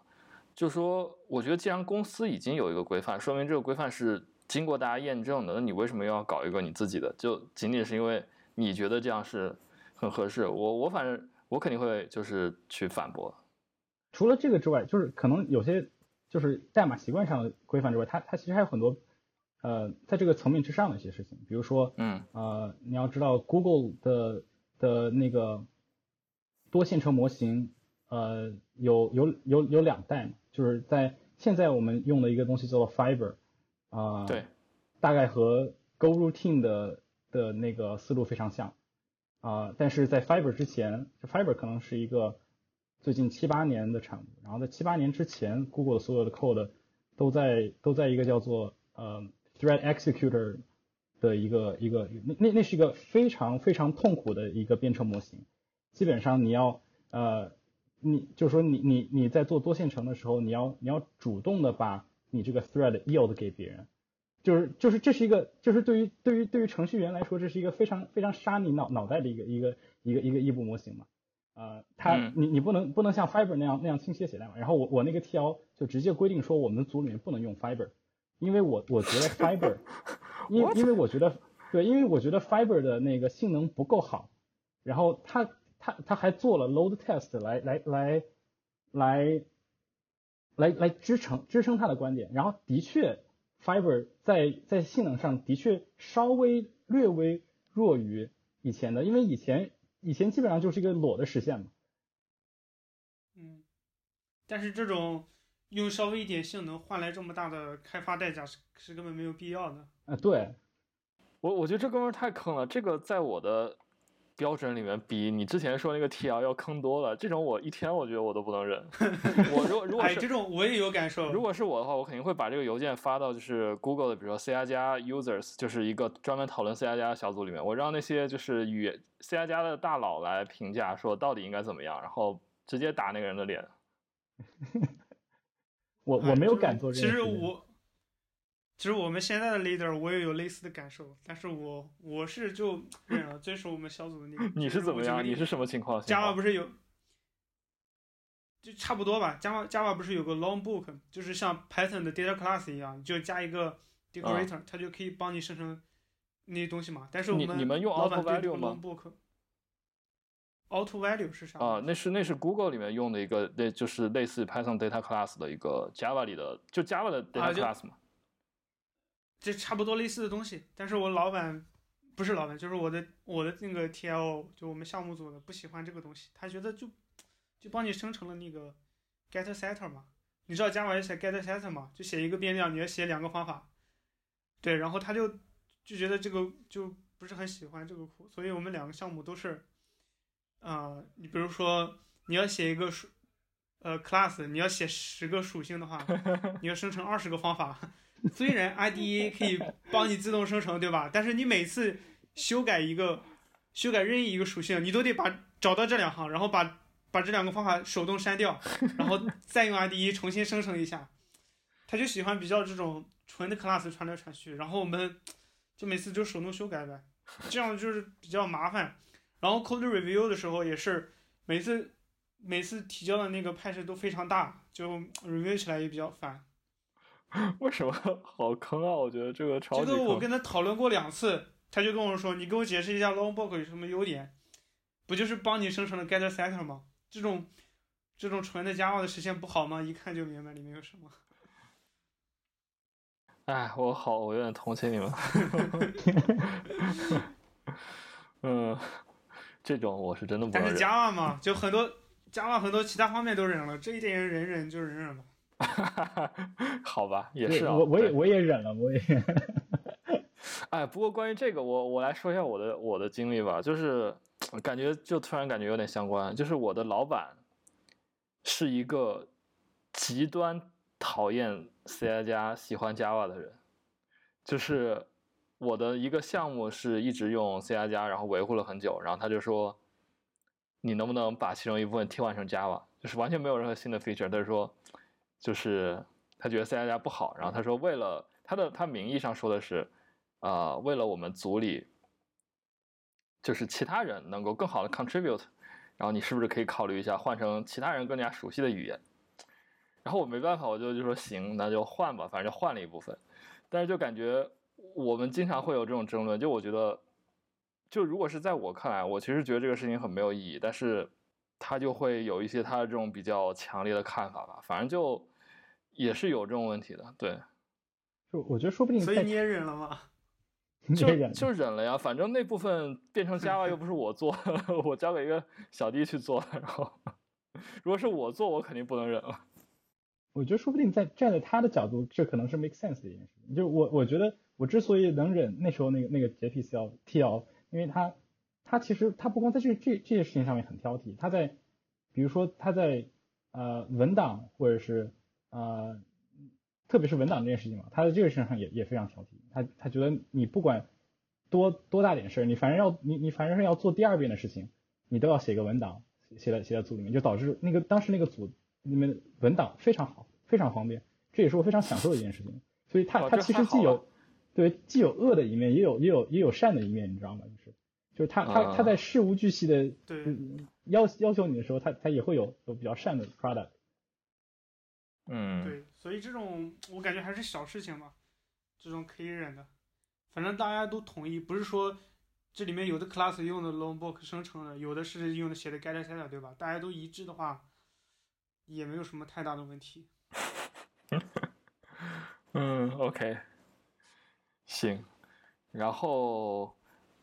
就说，我觉得既然公司已经有一个规范，说明这个规范是经过大家验证的，那你为什么又要搞一个你自己的？就仅仅是因为你觉得这样是很合适？我我反正我肯定会就是去反驳。除了这个之外，就是可能有些就是代码习惯上的规范之外，它它其实还有很多呃在这个层面之上的一些事情，比如说嗯。呃你要知道 Google 的的那个多线程模型呃有有有有两代嘛，就是在现在我们用的一个东西叫做 Fiber 啊、对，大概和 GoRoutine 的的那个思路非常像啊、但是在 Fiber 之前，就 Fiber 可能是一个最近七八年的产物，然后在七八年之前，Google 的所有的 code 都在都在一个叫做呃 Thread Executor 的一个一个那那那是一个非常非常痛苦的一个编程模型，基本上你要呃你就是说你你你在做多线程的时候，你要你要主动的把你这个 thread yield 给别人，就是就是这是一个就是对于对于对于程序员来说，这是一个非常非常杀你脑脑袋的一个一个一个一个异步模型嘛。呃，它嗯。你你不能不能像 Fiber 那样那样倾斜写代码，然后我我那个 TL 就直接规定说我们组里面不能用 Fiber，因为我我觉得 Fiber，因？因为我觉得对，因为我觉得 Fiber 的那个性能不够好，然后它它它还做了 load test 来来来来来来支撑支撑它的观点，然后的确 Fiber 在在性能上的确稍微略微弱于以前的，因为以前以前基本上就是一个裸的实现嘛。嗯，但是这种用稍微一点性能换来这么大的开发代价是是根本没有必要的。啊、对，我我觉得这哥们儿太坑了，这个在我的标准里面比你之前说那个 TL 要坑多了。这种我一天我觉得我都不能忍。我如果如果哎，这种我也有感受。如果是我的话，我肯定会把这个邮件发到就是 Google 的，比如说 C 加加 users，就是一个专门讨论 C 加加的小组里面，我让那些就是与 C 加加的大佬来评价，说到底应该怎么样，然后直接打那个人的脸。我我没有敢做这个其实。我，其实我们现在的 leader 我也有类似的感受，但是我我是就忍了，这是我们小组的那个。你是怎么样？你是什么情况？Java 不是有，就差不多吧。Java Java 不是有个 long book，就是像 Python 的 data class 一样，你就加一个 decorator，、它就可以帮你生成那些东西嘛。但是我们你你们用老板 auto 对这 value long book。Auto value 是啥？啊，那是那是 Google 里面用的一个，那就是类似 Python data class 的一个 Java 里的，就 Java 的 data class 嘛。这差不多类似的东西，但是我老板不是老板，就是我的我的那个 TL，就我们项目组的不喜欢这个东西，他觉得就就帮你生成了那个 get setter 嘛，你知道 Java 要写 get setter 嘛，就写一个变量，你要写两个方法，对，然后他就就觉得这个就不是很喜欢这个库，所以我们两个项目都是，呃，你比如说你要写一个属呃 class，你要写十个属性的话，你要生成二十个方法。虽然 IDE 可以帮你自动生成，对吧？但是你每次修改一个、修改任意一个属性，你都得把找到这两行，然后把把这两个方法手动删掉，然后再用 IDE 重新生成一下。他就喜欢比较这种纯的 class 传来传去，然后我们就每次就手动修改呗，这样就是比较麻烦。然后 code review 的时候也是每次每次提交的那个派式都非常大，就 review 起来也比较烦。为什么好坑啊？我觉得这个超这级坑。个我跟他讨论过两次，他就跟我说：“你给我解释一下 Longbook 有什么优点？不就是帮你生成了 getter setter 吗？这种这种纯的 Java 的实现不好吗？一看就明白里面有什么。哎，我好，我有点同情你们。嗯，这种我是真的不但是。Java 嘛，就很多 Java 很多其他方面都忍了，这一点忍忍就忍忍吧。好吧，也是啊。我我也我也忍了，我也 哎，不过关于这个，我我来说一下我的我的经历吧，就是感觉就突然感觉有点相关，就是我的老板是一个极端讨厌 C 加加、喜欢 Java 的人，就是我的一个项目是一直用 C 加加，然后维护了很久，然后他就说，你能不能把其中一部分替换成 Java，就是完全没有任何新的 feature，他就说，就是他觉得 C 加加不好，然后他说为了他的他名义上说的是。啊、为了我们组里就是其他人能够更好的 contribute，然后你是不是可以考虑一下换成其他人更加熟悉的语言？然后我没办法，我就就说行，那就换吧，反正就换了一部分。但是就感觉我们经常会有这种争论，就我觉得，就如果是在我看来，我其实觉得这个事情很没有意义，但是他就会有一些他的这种比较强烈的看法吧，反正就也是有这种问题的，对。就我觉得说不定所以你也忍了吗？就就忍了呀，反正那部分变成 Java 又不是我做，我交给一个小弟去做，然后 如果是我做，我肯定不能忍了。我觉得说不定在站在他的角度，这可能是 make sense 的一件事情。就我我觉得我之所以能忍那时候那个那个 JPCL TL，因为他他其实他不光在这这这些事情上面很挑剔，他在比如说他在呃文档或者是呃特别是文档这件事情嘛，他在这个事情上也也非常挑剔。他他觉得你不管多多大点事儿，你反正要你你反正是要做第二遍的事情，你都要写个文档写在写在组里面，就导致那个当时那个组里面文档非常好，非常方便，这也是我非常享受的一件事情。所以它它哦这其实既有对既有恶的一面，也有也有也有善的一面，你知道吗？就是就是他他他啊在事无巨细的对，嗯要要求你的时候，他他也会有有比较善的 product。嗯，对，所以这种我感觉还是小事情嘛，这种可以忍的。反正大家都统一，不是说这里面有的 class 用的 longbook 生成的，有的是用的写的 getter setter，对吧？大家都一致的话，也没有什么太大的问题。嗯，OK，行，然后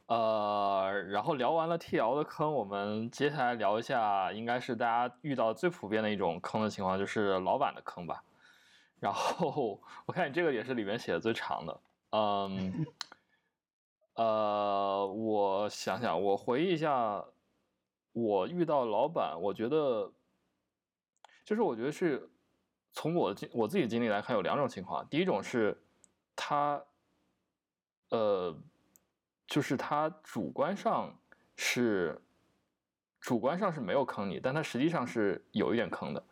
呃，然后聊完了 TL 的坑，我们接下来聊一下，应该是大家遇到最普遍的一种坑的情况，就是老板的坑吧。然后我看你这个也是里面写的最长的，嗯，呃，我想想，我回忆一下，我遇到老板，我觉得，就是我觉得是从我经我自己经历来看，有两种情况。第一种是他，呃，就是他主观上是主观上是没有坑你，但他实际上是有一点坑的。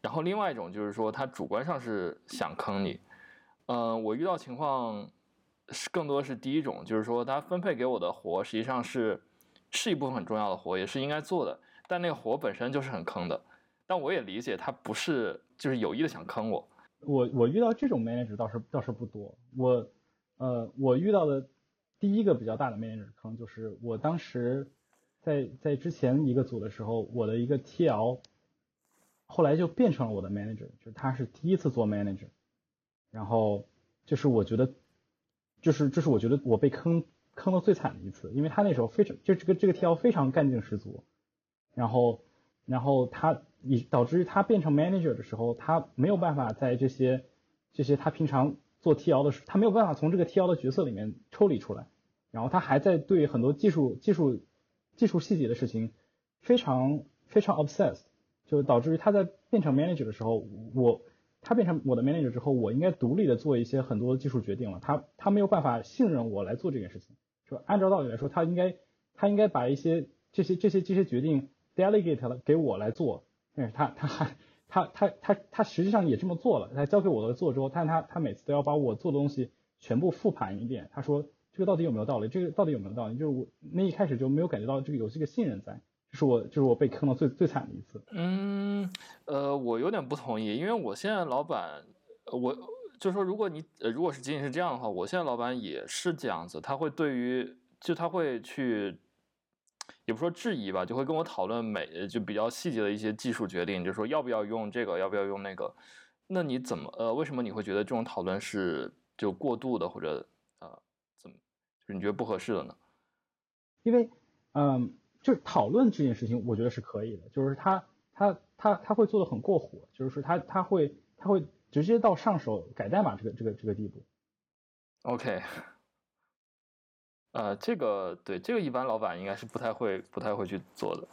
然后另外一种就是说，他主观上是想坑你。嗯，我遇到情况。是更多是第一种，就是说他分配给我的活实际上是是一部分很重要的活，也是应该做的，但那个活本身就是很坑的。但我也理解他不是就是有意的想坑我。我我遇到这种 manager 倒是倒是不多。我呃我遇到的第一个比较大的 manager 坑就是我当时在在之前一个组的时候，我的一个 TL 后来就变成了我的 manager，就是他是第一次做 manager，然后就是我觉得。就是这是我觉得我被坑坑的最惨的一次，因为他那时候非常就这个这个 TL 非常干劲十足，然后然后他以导致于他变成 manager 的时候，他没有办法在这些这些他平常做 TL 的时，他没有办法从这个 TL 的角色里面抽离出来，然后他还在对很多技术技术技术细节的事情非常非常 obsessed，就导致于他在变成 manager 的时候，我。他变成我的 manager 之后，我应该独立的做一些很多技术决定了。他他没有办法信任我来做这件事情，是吧？按照道理来说，他应该他应该把一些这些这些这些决定 delegate 了给我来做。但是他他还他他他他实际上也这么做了。他交给我的做之后，但他他每次都要把我做的东西全部复盘一遍。他说这个到底有没有道理？这个到底有没有道理？就是我那一开始就没有感觉到这个游戏的信任在。就是我就是我被坑的最最惨的一次。嗯，呃，我有点不同意，因为我现在老板，我就说如果你如果是仅仅是这样的话，我现在老板也是这样子，他会对于就他会去，也不说质疑吧，就会跟我讨论每就比较细节的一些技术决定，就说要不要用这个，要不要用那个。那你怎么呃为什么你会觉得这种讨论是就过度的或者呃怎么就是你觉得不合适的呢？因为嗯。就是讨论这件事情，我觉得是可以的。就是他他他他会做的很过火，就是说他他会他会直接到上手改代码这个这个这个地步。OK，呃，这个对这个一般老板应该是不太会不太会去做的。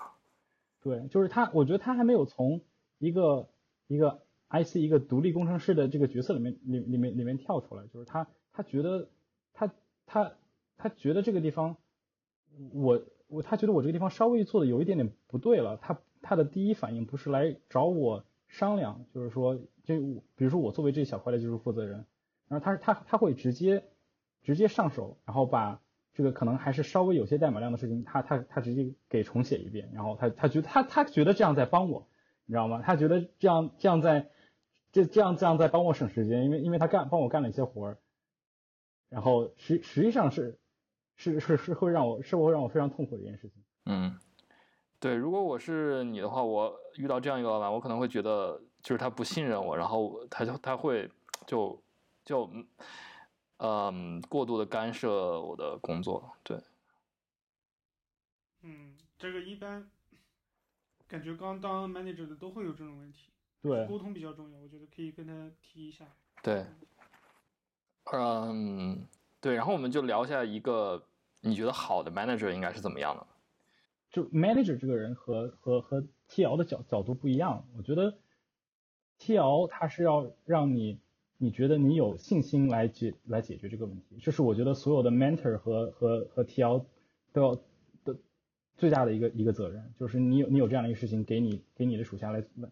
对，就是他，我觉得他还没有从一个一个 IC 一个独立工程师的这个角色里面里里面里面跳出来，就是他他觉得他他他觉得这个地方我。我他觉得我这个地方稍微做的有一点点不对了，他他的第一反应不是来找我商量，就是说，就比如说我作为这小块的技术负责人，然后他他他会直接直接上手，然后把这个可能还是稍微有些代码量的事情，他他他直接给重写一遍，然后他他觉得他他觉得这样在帮我，你知道吗？他觉得这样这样在这这样这样在帮我省时间，因为因为他干帮我干了一些活儿，然后实实际上是。是是是会让我是会让我非常痛苦的一件事情。嗯，对，如果我是你的话，我遇到这样一个老板，我可能会觉得就是他不信任我，然后他就他会就就嗯过度的干涉我的工作。对，嗯，这个一般感觉刚当 manager 的都会有这种问题。对，沟通比较重要，我觉得可以跟他提一下。对，嗯。对，然后我们就聊一下一个你觉得好的 manager 应该是怎么样的？就 manager 这个人和和和 TL 的角角度不一样。我觉得 TL 他是要让你你觉得你有信心来解来解决这个问题，这是我觉得所有的 mentor 和和和 TL 都要的最大的一个一个责任，就是你有你有这样的一个事情给你给你的属下来问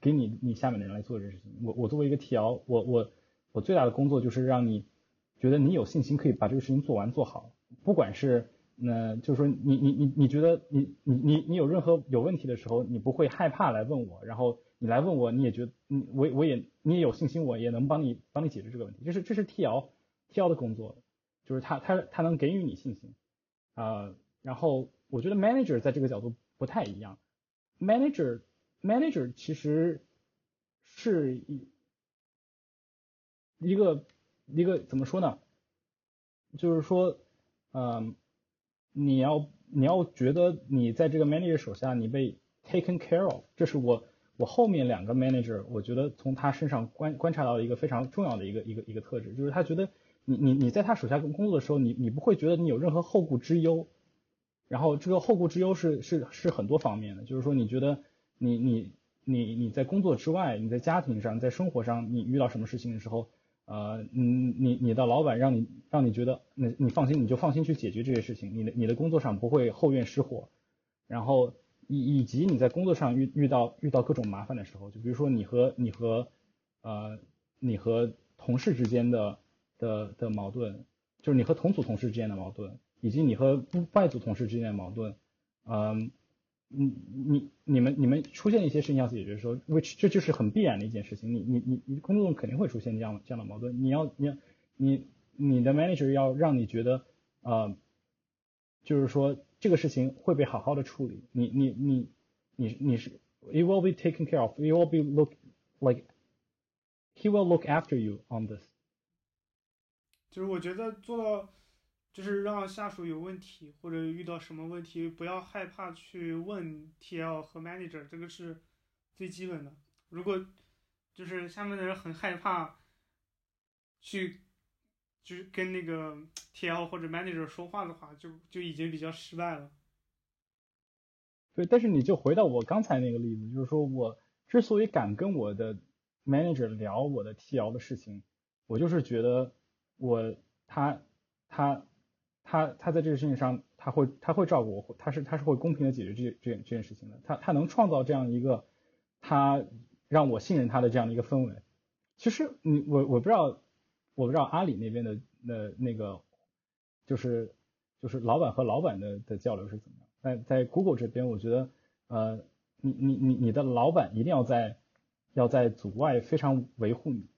给你你下面的人来做这个事情。我我作为一个 TL，我我我最大的工作就是让你。觉得你有信心可以把这个事情做完做好，不管是那就是说你你你你觉得你你你你有任何有问题的时候，你不会害怕来问我，然后你来问我，你也觉得你我我也你也有信心，我也能帮你帮你解决这个问题。就是这是 T L T L 的工作，就是他他他能给予你信心啊。然后我觉得 manager 在这个角度不太一样，manager manager 其实是一一个。一个怎么说呢？就是说，嗯，你要你要觉得你在这个 manager 手下你被 taken care of，这是我我后面两个 manager 我觉得从他身上观观察到一个非常重要的一个一个一个特质，就是他觉得你你你在他手下工作的时候，你你不会觉得你有任何后顾之忧。然后这个后顾之忧是是是很多方面的，就是说你觉得你你你你在工作之外，你在家庭上，在生活上，你遇到什么事情的时候，呃，你，你你的老板让你让你觉得，那你放心，你就放心去解决这些事情，你的你的工作上不会后院失火。然后以以及你在工作上遇遇到遇到各种麻烦的时候，就比如说你和你和呃你和同事之间的的的矛盾，就是你和同组同事之间的矛盾。以及你和外组同事之间的矛盾，嗯，你你你们你们出现一些事情要解决的时候，which 这就是很必然的一件事情。你你你你工作中肯定会出现这样这样的矛盾。你要你要你你的 manager 要让你觉得，呃，就是说这个事情会被好好的处理。你你你你你是 it will be taken care of. It will be look like he will look after you on this。就是我觉得做到。就是让下属有问题或者遇到什么问题，不要害怕去问 TL 和 manager，这个是最基本的。如果就是下面的人很害怕去，就是跟那个 TL 或者 manager 说话的话，就就已经比较失败了。对，但是你就回到我刚才那个例子，就是说我之所以敢跟我的 manager 聊我的 TL 的事情，我就是觉得我他他。他他在这个事情上，他会他会照顾我，他是他是会公平的解决这这这件事情的。他他能创造这样一个他让我信任他的这样的一个氛围。其实你我我不知道我不知道阿里那边的那那个就是就是老板和老板的的交流是怎么样。在在 Google 这边，我觉得呃你你你你的老板一定要在要在组外非常维护你，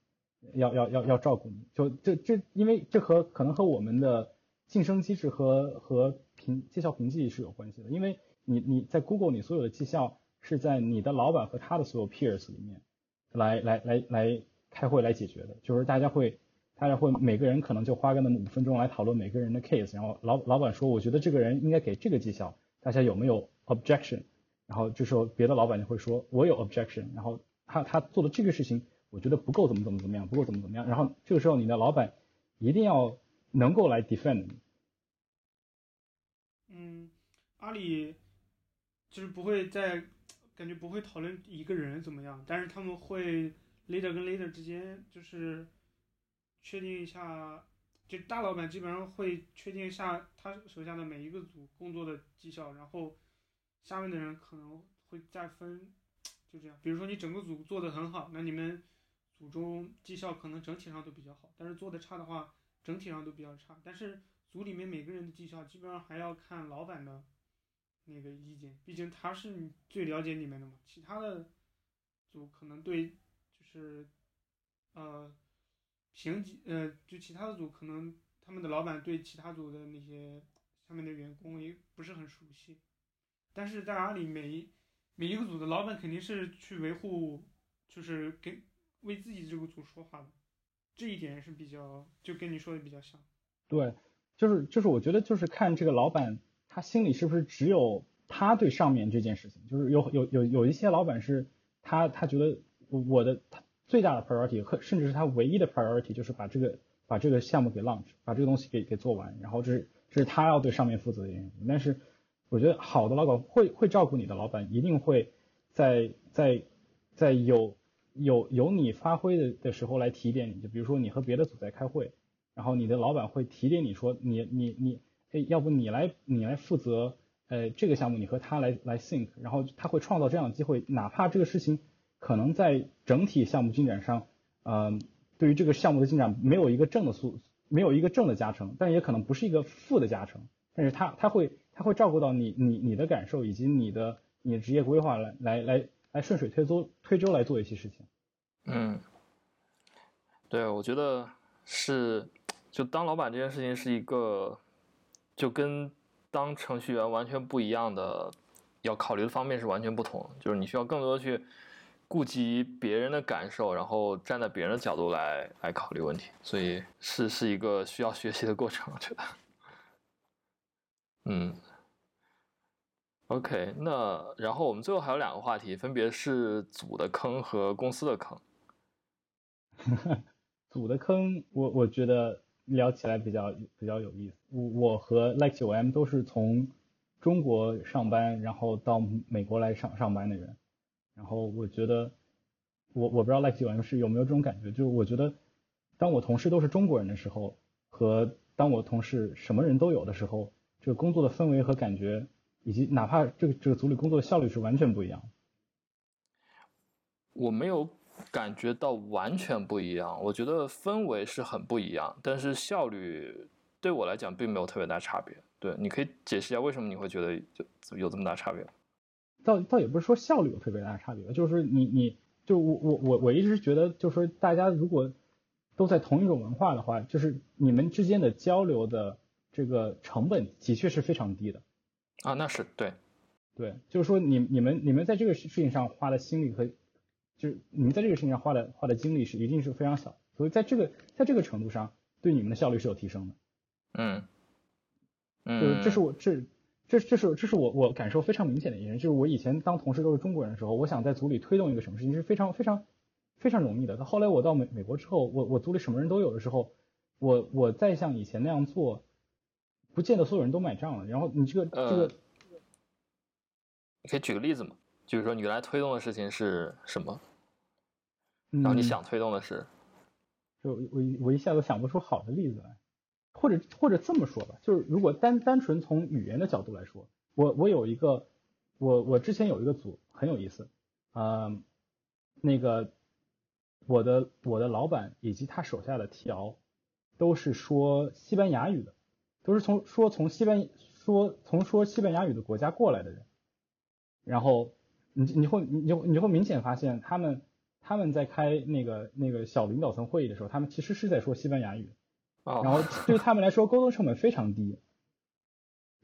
要要要要照顾你。就这这因为这和可能和我们的晋升机制和和评绩效评级是有关系的，因为你你在 Google 你所有的绩效是在你的老板和他的所有 peers 里面来来来来开会来解决的，就是大家会大家会每个人可能就花个那么五分钟来讨论每个人的 case，然后老老板说我觉得这个人应该给这个绩效，大家有没有 objection？然后这时候别的老板就会说我有 objection，然后他他做的这个事情我觉得不够怎么怎么怎么样，不够怎么怎么样，然后这个时候你的老板一定要。能够来 defend。嗯，阿里就是不会在感觉不会讨论一个人怎么样，但是他们会 leader 跟 leader 之间就是确定一下，就大老板基本上会确定一下他手下的每一个组工作的绩效，然后下面的人可能会再分，就这样。比如说你整个组做的很好，那你们组中绩效可能整体上都比较好，但是做的差的话。整体上都比较差，但是组里面每个人的绩效基本上还要看老板的那个意见，毕竟他是你最了解你们的嘛。其他的组可能对就是呃评级呃，就其他的组可能他们的老板对其他组的那些下面的员工也不是很熟悉，但是在阿里每一每一个组的老板肯定是去维护，就是给为自己这个组说话的。这一点是比较，就跟你说的比较像。对，就是就是，我觉得就是看这个老板他心里是不是只有他对上面这件事情，就是有有有有一些老板是他他觉得我的他最大的 priority 和甚至是他唯一的 priority 就是把这个把这个项目给 launch，把这个东西给给做完，然后这是这是他要对上面负责的原因。但是我觉得好的老板会会照顾你的老板，一定会在在在有。有有你发挥的的时候来提点你，就比如说你和别的组在开会，然后你的老板会提点你说你你你，哎，要不你来你来负责，呃，这个项目你和他来来 think，然后他会创造这样的机会，哪怕这个事情可能在整体项目进展上，呃，对于这个项目的进展没有一个正的速，没有一个正的加成，但也可能不是一个负的加成，但是他他会他会照顾到你你你的感受以及你的你的职业规划来来来。来顺水推舟推舟来做一些事情。嗯，对，我觉得是，就当老板这件事情是一个，就跟当程序员完全不一样的，要考虑的方面是完全不同。就是你需要更多的去顾及别人的感受，然后站在别人的角度来来考虑问题，所以是是一个需要学习的过程，我觉得。嗯。OK，那然后我们最后还有两个话题，分别是组的坑和公司的坑。组的坑，我我觉得聊起来比较比较有意思。我我和 Like 九 M 都是从中国上班，然后到美国来上上班的人。然后我觉得，我我不知道 Like 九 M 是有没有这种感觉，就是我觉得，当我同事都是中国人的时候，和当我同事什么人都有的时候，这个工作的氛围和感觉，以及哪怕这个这个组里工作的效率是完全不一样。我没有感觉到完全不一样，我觉得氛围是很不一样，但是效率对我来讲并没有特别大差别。对，你可以解释一下为什么你会觉得就有这么大差别？倒倒也不是说效率有特别大的差别，就是你你就我我我我一直觉得，就是说大家如果都在同一种文化的话，就是你们之间的交流的这个成本的确是非常低的。啊，那是对，对，就是说你你们你们在这个事情上花的心力和就是你们在这个事情上花的花的精力是一定是非常小，所以在这个在这个程度上，对你们的效率是有提升的。嗯，嗯，这是我这这这是这是我我感受非常明显的一点，就是我以前当同事都是中国人的时候，我想在组里推动一个什么事情是非常非常非常容易的。后来我到美美国之后，我我组里什么人都有的时候，我我再像以前那样做，不见得所有人都买账了。然后你这个这个，可以举个例子吗？就是说你原来推动的事情是什么？然后你想推动的是，就我我一下子想不出好的例子来，或者或者这么说吧，就是如果单单纯从语言的角度来说，我我有一个我我之前有一个组很有意思，啊，那个我的我的老板以及他手下的 TL 都是说西班牙语的，都是从说从西班说从说西班牙语的国家过来的人，然后你你会你就你会明显发现他们。他们在开那个那个小领导层会议的时候，他们其实是在说西班牙语，然后对他们来说沟通成本非常低。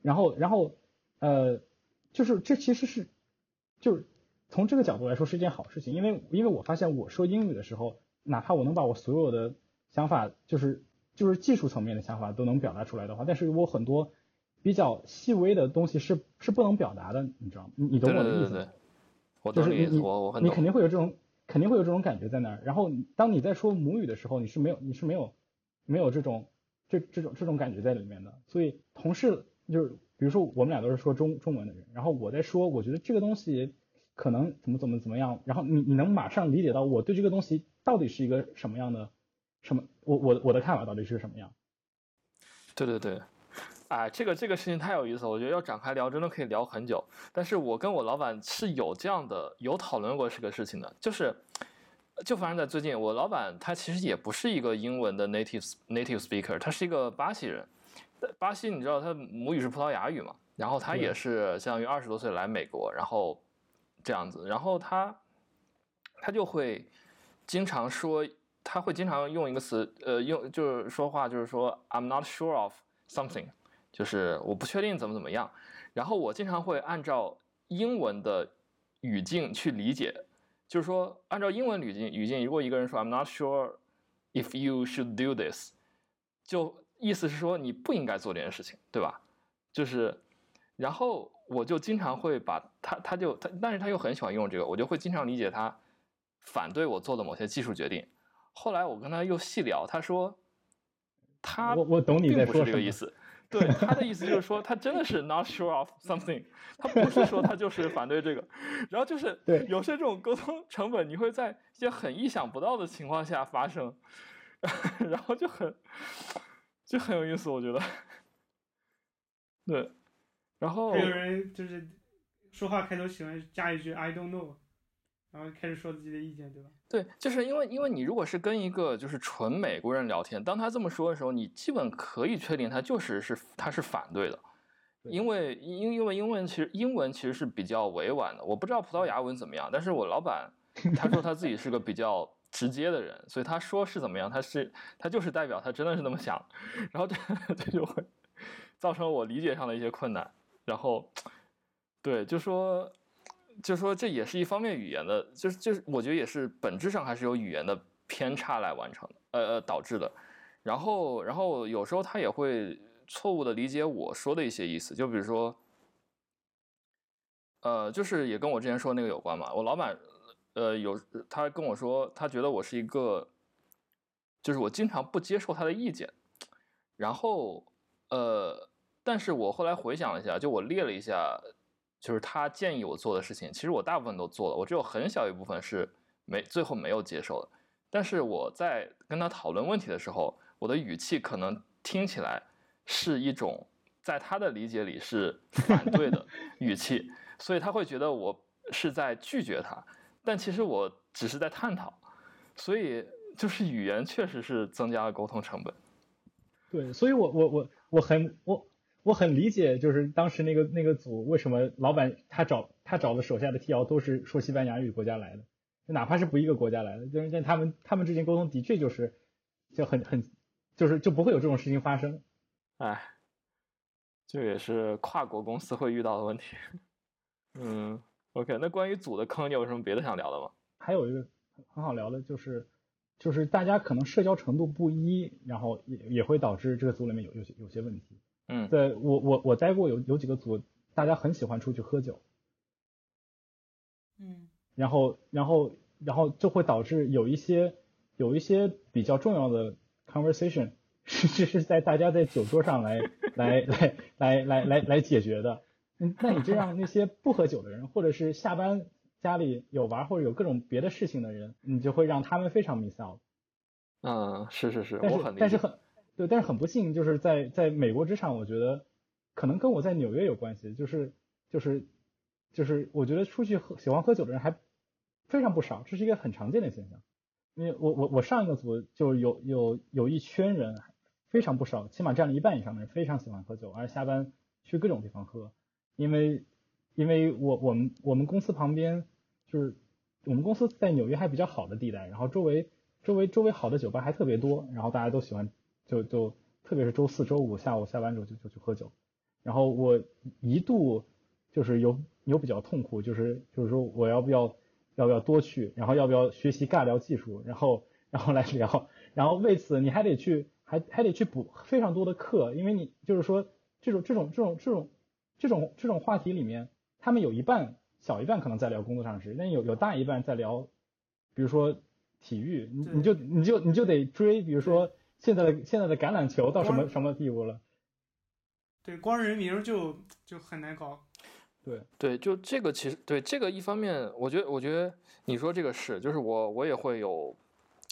然后然后呃，就是这其实是就是从这个角度来说是一件好事情，因为因为我发现我说英语的时候，哪怕我能把我所有的想法，就是就是技术层面的想法都能表达出来的话，但是我很多比较细微的东西是是不能表达的，你知道吗？你你懂我的意思？对对对，我懂你意思，我我很你肯定会有这种。肯定会有这种感觉在那儿，然后当你在说母语的时候，你是没有你是没有没有这种这这种这种感觉在里面的。所以同事就是比如说我们俩都是说中中文的人，然后我在说我觉得这个东西可能怎么怎么怎么样，然后你你能马上理解到我对这个东西到底是一个什么样的什么我我我的看法到底是什么样？对对对。哎，这个这个事情太有意思了，我觉得要展开聊，真的可以聊很久。但是我跟我老板是有这样的有讨论过这个事情的，就是就发生在最近。我老板他其实也不是一个英文的 native native speaker，他是一个巴西人。巴西你知道他母语是葡萄牙语嘛？然后他也是相当于二十多岁来美国，然后这样子，然后他他就会经常说，他会经常用一个词，呃，用就是说话就是说 I'm not sure of something。就是我不确定怎么怎么样，然后我经常会按照英文的语境去理解，就是说按照英文语境语境，如果一个人说 I'm not sure if you should do this，就意思是说你不应该做这件事情，对吧？就是，然后我就经常会把他，他就他，但是他又很喜欢用这个，我就会经常理解他反对我做的某些技术决定。后来我跟他又细聊，他说他我我懂你在说这个意思。对他的意思就是说，他真的是 not sure of something，他不是说他就是反对这个，然后就是对有些这种沟通成本，你会在一些很意想不到的情况下发生，然后就很就很有意思，我觉得。对，然后有人就是说话开头喜欢加一句 I don't know。然后开始说自己的意见，对吧？对，就是因为因为你如果是跟一个就是纯美国人聊天，当他这么说的时候，你基本可以确定他就是是他是反对的，因为因因为英文其实英文其实是比较委婉的，我不知道葡萄牙文怎么样，但是我老板 他说他自己是个比较直接的人，所以他说是怎么样，他是他就是代表他真的是那么想，然后这 这就会造成我理解上的一些困难，然后对，就说。就说这也是一方面语言的，就是就是我觉得也是本质上还是由语言的偏差来完成的，呃呃导致的。然后然后有时候他也会错误的理解我说的一些意思，就比如说，呃，就是也跟我之前说那个有关嘛。我老板，呃，有他跟我说，他觉得我是一个，就是我经常不接受他的意见。然后呃，但是我后来回想了一下，就我列了一下，就是他建议我做的事情，其实我大部分都做了，我只有很小一部分是没最后没有接受的。但是我在跟他讨论问题的时候，我的语气可能听起来是一种在他的理解里是反对的 语气，所以他会觉得我是在拒绝他，但其实我只是在探讨，所以就是语言确实是增加了沟通成本。对，所以我我我我很我我很理解，就是当时那个那个组为什么老板他找他找的手下的 T L 都是说西班牙语国家来的，哪怕是不一个国家来的，但是他们他们之间沟通的确就是就很很就是就不会有这种事情发生。哎，这也是跨国公司会遇到的问题。嗯，OK，那关于组的坑，你有什么别的想聊的吗？还有一个很好聊的就是。就是大家可能社交程度不一，然后也也会导致这个组里面有有些有些问题。嗯，在我我我待过有有几个组，大家很喜欢出去喝酒。嗯，然后然后然后就会导致有一些有一些比较重要的 conversation 是是在大家在酒桌上来来来来来来来解决的。嗯，那你这样那些不喝酒的人，或者是下班。家里有玩或者有各种别的事情的人，你就会让他们非常 miss out。嗯，是是是，但是很但是很对，但是很不幸，就是在在美国职场，我觉得可能跟我在纽约有关系，就是就是就是我觉得出去喝喜欢喝酒的人还非常不少，这是一个很常见的现象。因为我我我上一个组就有有有一圈人非常不少，起码占了一半以上的人非常喜欢喝酒，而下班去各种地方喝，因为。因为我我们我们公司旁边就是我们公司在纽约还比较好的地带，然后周围周围周围好的酒吧还特别多，然后大家都喜欢就就特别是周四周五下午下班之后就就去喝酒，然后我一度就是有有比较痛苦，就是就是说我要不要要不要多去，然后要不要学习尬聊技术，然后然后来聊，然后为此你还得去还还得去补非常多的课，因为你就是说这种这种这种这种这种这种话题里面。他们有一半小一半可能在聊工作上的事，但有有大一半在聊，比如说体育，你你就你就你就得追，比如说现在的现在的橄榄球到什么什么地步了？对，光人名就就很难搞。对对，就这个其实对这个一方面，我觉得我觉得你说这个是，就是我我也会有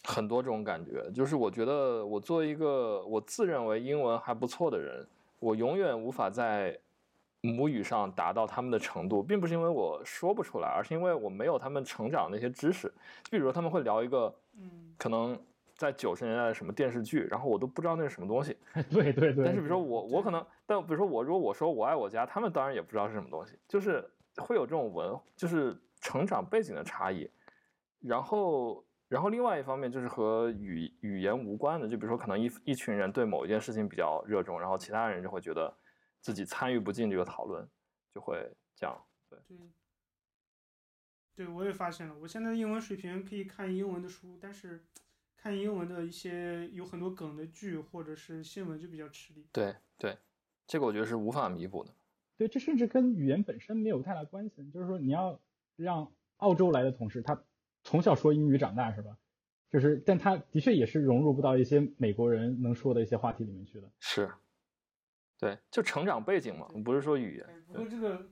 很多这种感觉，就是我觉得我作为一个我自认为英文还不错的人，我永远无法在。母语上达到他们的程度，并不是因为我说不出来，而是因为我没有他们成长那些知识。就比如说他们会聊一个，嗯，可能在九十年代的什么电视剧，然后我都不知道那是什么东西。对 对对。但是比如说我，我可能，但比如说我，如果我说我爱我家，他们当然也不知道是什么东西。就是会有这种文，就是成长背景的差异。然后，然后另外一方面就是和语语言无关的，就比如说可能一一群人对某一件事情比较热衷，然后其他人就会觉得。自己参与不进这个讨论，就会这样。对对，对我也发现了。我现在英文水平可以看英文的书，但是看英文的一些有很多梗的剧或者是新闻就比较吃力。对对，这个我觉得是无法弥补的。对，这甚至跟语言本身没有太大关系。就是说，你要让澳洲来的同事，他从小说英语长大，是吧？就是，但他的确也是融入不到一些美国人能说的一些话题里面去的。是。对，就成长背景嘛，不是说语言。不过这个，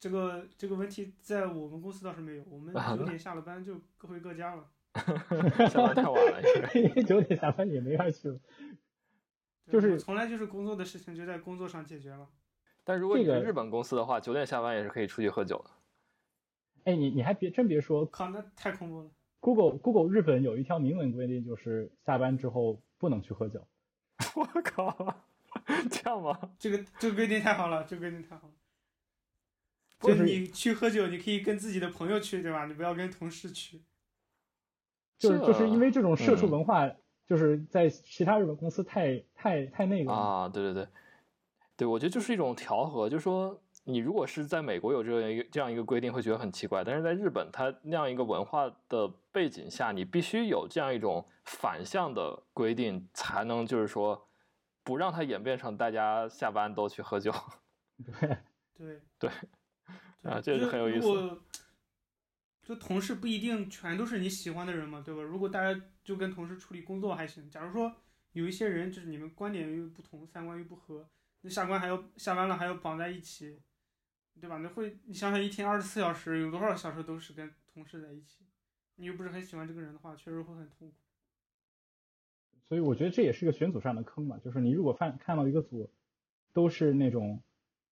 这个这个问题在我们公司倒是没有，我们 九点下了班就各回各家了。下班太晚了，因为九点下班也没法去了。就是从来就是工作的事情就在工作上解决了。但如果你是日本公司的话，九点下班也是可以出去喝酒的。哎，你你还别真别说，靠，那太恐怖了。Google Google 日本有一条明文规定，就是下班之后不能去喝酒。我靠，这样吗？这个这个规定太好了，这个规定太好了。就是你去喝酒，你可以跟自己的朋友去，对吧？你不要跟同事去。就是就是因为这种社畜文化，就是在其他日本公司太太太那个啊，对对对，对我觉得就是一种调和，就是说。你如果是在美国有这样一个这样一个规定，会觉得很奇怪。但是在日本，它那样一个文化的背景下，你必须有这样一种反向的规定，才能就是说不让它演变成大家下班都去喝酒。对 对对，啊，这是很有意思。就同事不一定全都是你喜欢的人嘛，对吧？如果大家就跟同事处理工作还行。假如说有一些人就是你们观点又不同，三观又不合，那下班还要下班了还要绑在一起，对吧？那会你想想一天二十四小时，有多少小时都是跟同事在一起，你又不是很喜欢这个人的话，确实会很痛苦。所以我觉得这也是个选组上的坑嘛，就是你如果看看到一个组都是那种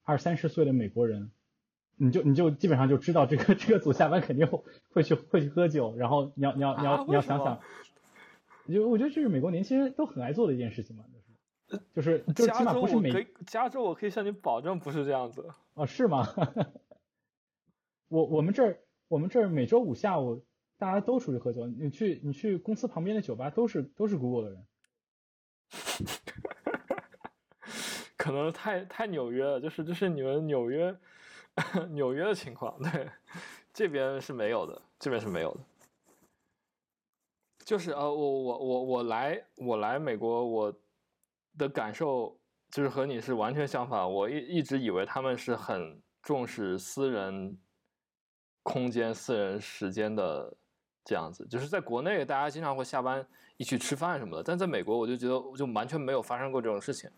二三十岁的美国人，你就你就基本上就知道这个 这个组下班肯定会去会去喝酒，然后你要你要你要你要想想，就我觉得这是美国年轻人都很爱做的一件事情嘛，就是就是起码不是美加州，我可以向你保证不是这样子。啊，是吗？我我们这儿我们这儿每周五下午。大家都出去喝酒，你去你去公司旁边的酒吧都是都是 Google 的人，可能太太纽约了，就是就是你们纽约 纽约的情况，对，这边是没有的，这边是没有的，就是呃，我我我我来我来美国，我的感受就是和你是完全相反，我一一直以为他们是很重视私人空间、私人时间的。这样子，就是在国内，大家经常会下班一起吃饭什么的，但在美国，我就觉得就完全没有发生过这种事情。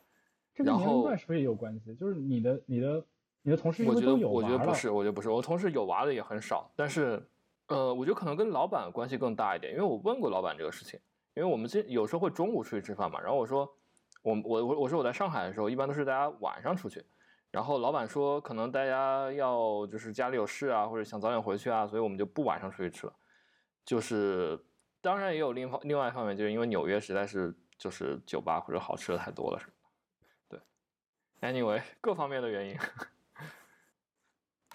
这跟年龄段是不是也有关系？就是你的、你的、你的同事，我觉得我觉得不是，我觉得不是，我同事有娃的也很少。但是，呃，我觉得可能跟老板关系更大一点，因为我问过老板这个事情，因为我们这有时候会中午出去吃饭嘛，然后我说，我我我我说我在上海的时候，一般都是大家晚上出去，然后老板说可能大家要就是家里有事啊，或者想早点回去啊，所以我们就不晚上出去吃了。就是，当然也有另方另外一方面，就是因为纽约实在是就是酒吧或者好吃的太多了，什么的。对，anyway，各方面的原因。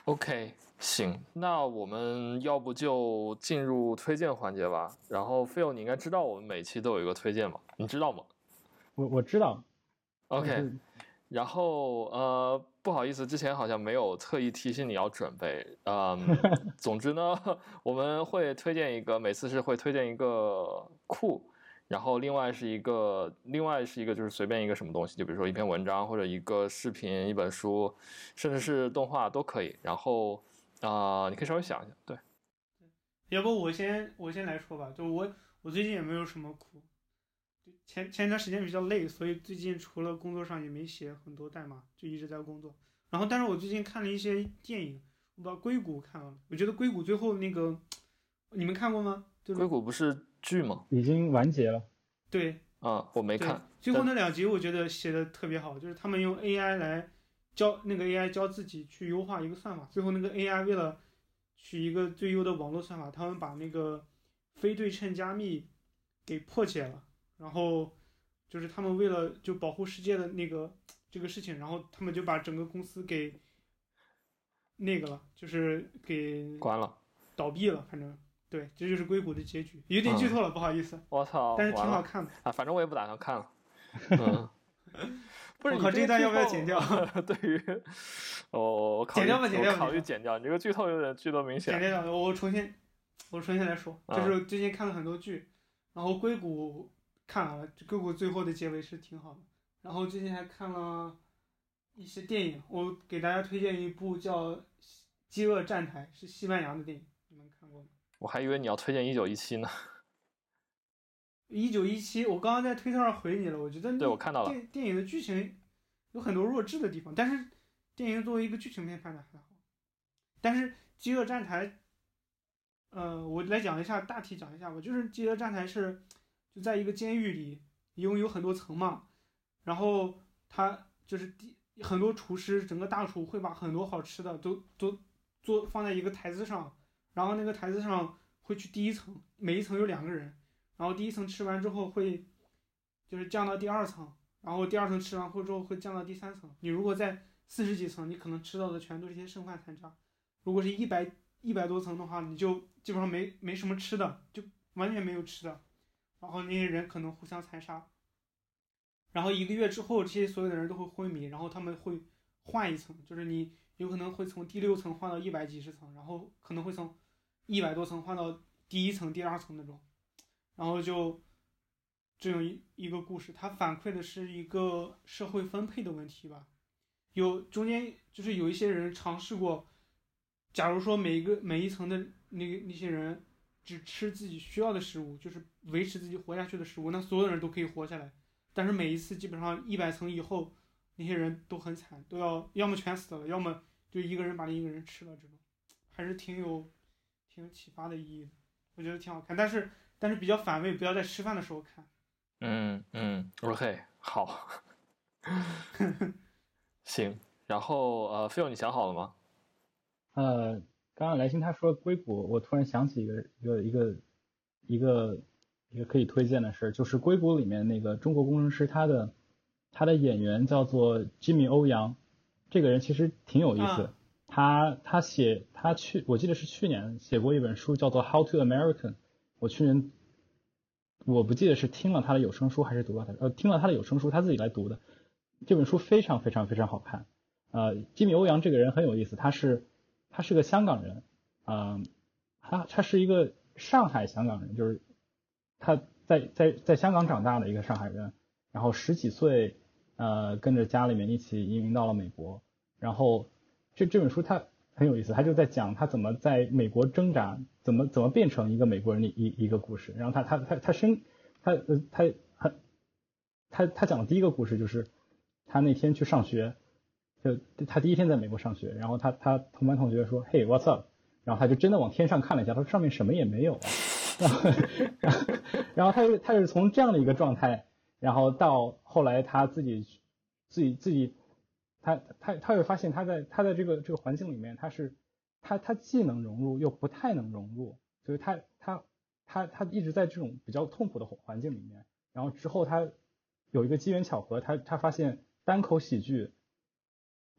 OK，行，那我们要不就进入推荐环节吧。然后 Phil，你应该知道我们每期都有一个推荐吧？你知道吗？我我知道。OK。然后呃，不好意思，之前好像没有特意提醒你要准备。嗯，总之呢，我们会推荐一个，每次是会推荐一个库，然后另外是一个，另外是一个就是随便一个什么东西，就比如说一篇文章或者一个视频、一本书，甚至是动画都可以。然后啊，你可以稍微想一下，对。要不我先我先来说吧，就我我最近也没有什么苦。前前一段时间比较累，所以最近除了工作上也没写很多代码，就一直在工作。然后，但是我最近看了一些电影，我把《硅谷》看了。我觉得《硅谷》最后那个，你们看过吗？《硅谷》不是剧吗？已经完结了。对。啊，我没看。最后那两集我觉得写的特别好，就是他们用 AI 来教那个 AI 教自己去优化一个算法。最后那个 AI 为了取一个最优的网络算法，他们把那个非对称加密给破解了。然后，就是他们为了就保护世界的那个这个事情，然后他们就把整个公司给那个了，就是给关了，倒闭了。反正对，这就是硅谷的结局，有点剧透了，不好意思。我操！但是挺好看的啊，反正我也不打算看了。嗯，不是，我靠，这一段要不要剪掉？对于我，我剪掉吧，剪掉吧。考虑剪掉，你这个剧透有点剧透明显。剪掉，我重新，我重新来说，就是最近看了很多剧，然后硅谷。看完了，硅谷最后的结尾是挺好的。然后最近还看了一些电影，我给大家推荐一部叫《饥饿站台》，是西班牙的电影？我还以为你要推荐《一九一七》呢。一九一七，我刚刚在推特上回你了，我觉得对我看到了。电电影的剧情有很多弱智的地方，但是电影作为一个剧情片拍的还好。但是《饥饿站台》，呃，我来讲一下，大体讲一下吧，就是《饥饿站台》是。就在一个监狱里，一共有很多层嘛，然后他就是第很多厨师，整个大厨会把很多好吃的都都做放在一个台子上，然后那个台子上会去第一层，每一层有两个人，然后第一层吃完之后会就是降到第二层，然后第二层吃完后之后会降到第三层。你如果在四十几层，你可能吃到的全都是些剩饭残渣；如果是一百一百多层的话，你就基本上没没什么吃的，就完全没有吃的。然后那些人可能互相残杀，然后一个月之后，这些所有的人都会昏迷，然后他们会换一层，就是你有可能会从第六层换到一百几十层，然后可能会从一百多层换到第一层、第二层那种，然后就这样一一个故事，它反馈的是一个社会分配的问题吧。有中间就是有一些人尝试过，假如说每一个每一层的那那些人。只吃自己需要的食物，就是维持自己活下去的食物，那所有人都可以活下来。但是每一次基本上一百层以后，那些人都很惨，都要要么全死了，要么就一个人把另一个人吃了，这种还是挺有挺有启发的意义的，我觉得挺好看，但是但是比较反胃，不要在吃饭的时候看。嗯嗯，OK，好，行，然后呃，Phil 你想好了吗？呃，刚刚来信他说硅谷，我突然想起一个一个一个一个一个可以推荐的事儿，就是硅谷里面那个中国工程师，他的他的演员叫做 Jimmy 欧阳，这个人其实挺有意思。啊他他写他去，我记得是去年写过一本书，叫做《How to American》。我去年我不记得是听了他的有声书还是读了他呃听了他的有声书，他自己来读的。这本书非常非常非常好看。呃，吉米欧阳这个人很有意思，他是他是个香港人，啊、他他是一个上海香港人，就是他在在在香港长大的一个上海人，然后十几岁呃跟着家里面一起移民到了美国，然后这这本书它很有意思，他就在讲他怎么在美国挣扎，怎么怎么变成一个美国人的一一个故事，然后他他他他生他呃他他他他讲的第一个故事就是他那天去上学。就他第一天在美国上学，然后他他同班同学说，Hey what's up？然后他就真的往天上看了一下，他说上面什么也没有。然后他是他是从这样的一个状态，然后到后来他自己自己自己，他他他会发现他在他在这个这个环境里面，他是他他既能融入又不太能融入，所以他他他他一直在这种比较痛苦的环境里面。然后之后他有一个机缘巧合，他他发现单口喜剧。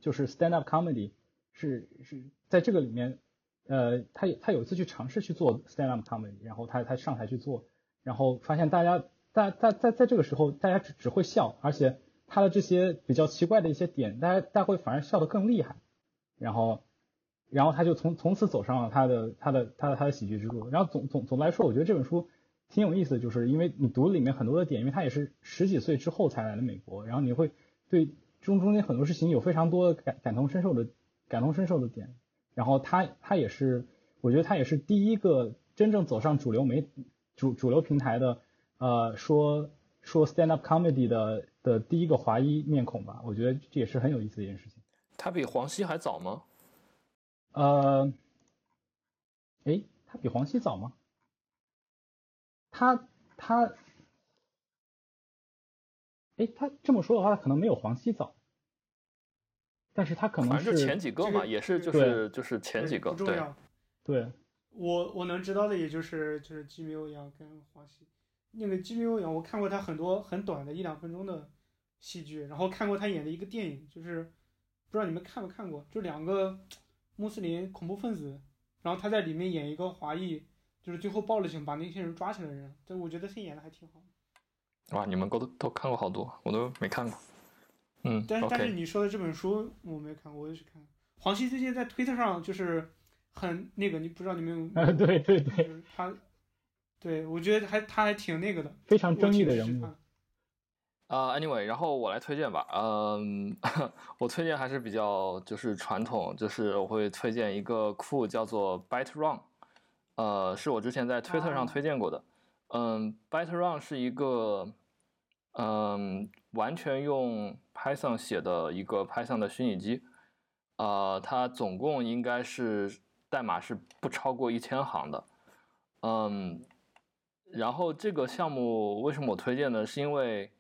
就是 stand up comedy 是是在这个里面，呃，他有他有一次去尝试去做 stand up comedy，然后他他上台去做，然后发现大家在在在在这个时候大家只只会笑，而且他的这些比较奇怪的一些点，大家大家会反而笑得更厉害，然后然后他就从从此走上了他的他的他的他的喜剧之路。然后总总总的来说，我觉得这本书挺有意思，就是因为你读里面很多的点，因为他也是十几岁之后才来的美国，然后你会对。中中间很多事情有非常多的感感同身受的感同身受的点，然后他他也是，我觉得他也是第一个真正走上主流媒主主流平台的，呃，说说 stand up comedy 的的第一个华裔面孔吧，我觉得这也是很有意思的一件事情。他比黄西还早吗？呃，哎，他比黄西早吗？他他。哎，他这么说的话，他可能没有黄西早，但是他可能反正就前几个嘛，这个也是就是就是前几个，对。对，我我能知道的也就是就是基米欧阳跟黄西，那个基米欧阳我看过他很多很短的一两分钟的戏剧，然后看过他演的一个电影，就是不知道你们看没看过，就两个穆斯林恐怖分子，然后他在里面演一个华裔，就是最后报了警把那些人抓起来的人，这我觉得他演的还挺好。哇，你们都都看过好多，我都没看过。嗯但是但是你说的这本书我没看过，我也去看。黄西最近在推特上就是很那个，你不知道你们有没对对就对，是他，对我觉得还他还挺那个的，非常争议的人物。啊、a n y w a y 然后我来推荐吧。嗯，我推荐还是比较就是传统，就是我会推荐一个库叫做 Byte Run，呃，是我之前在推特上啊推荐过的。嗯，Byte Run 是一个嗯完全用 Python 写的一个 Python 的虚拟机，呃，它总共应该是代码是不超过一千行的。嗯，然后这个项目为什么我推荐呢？是因为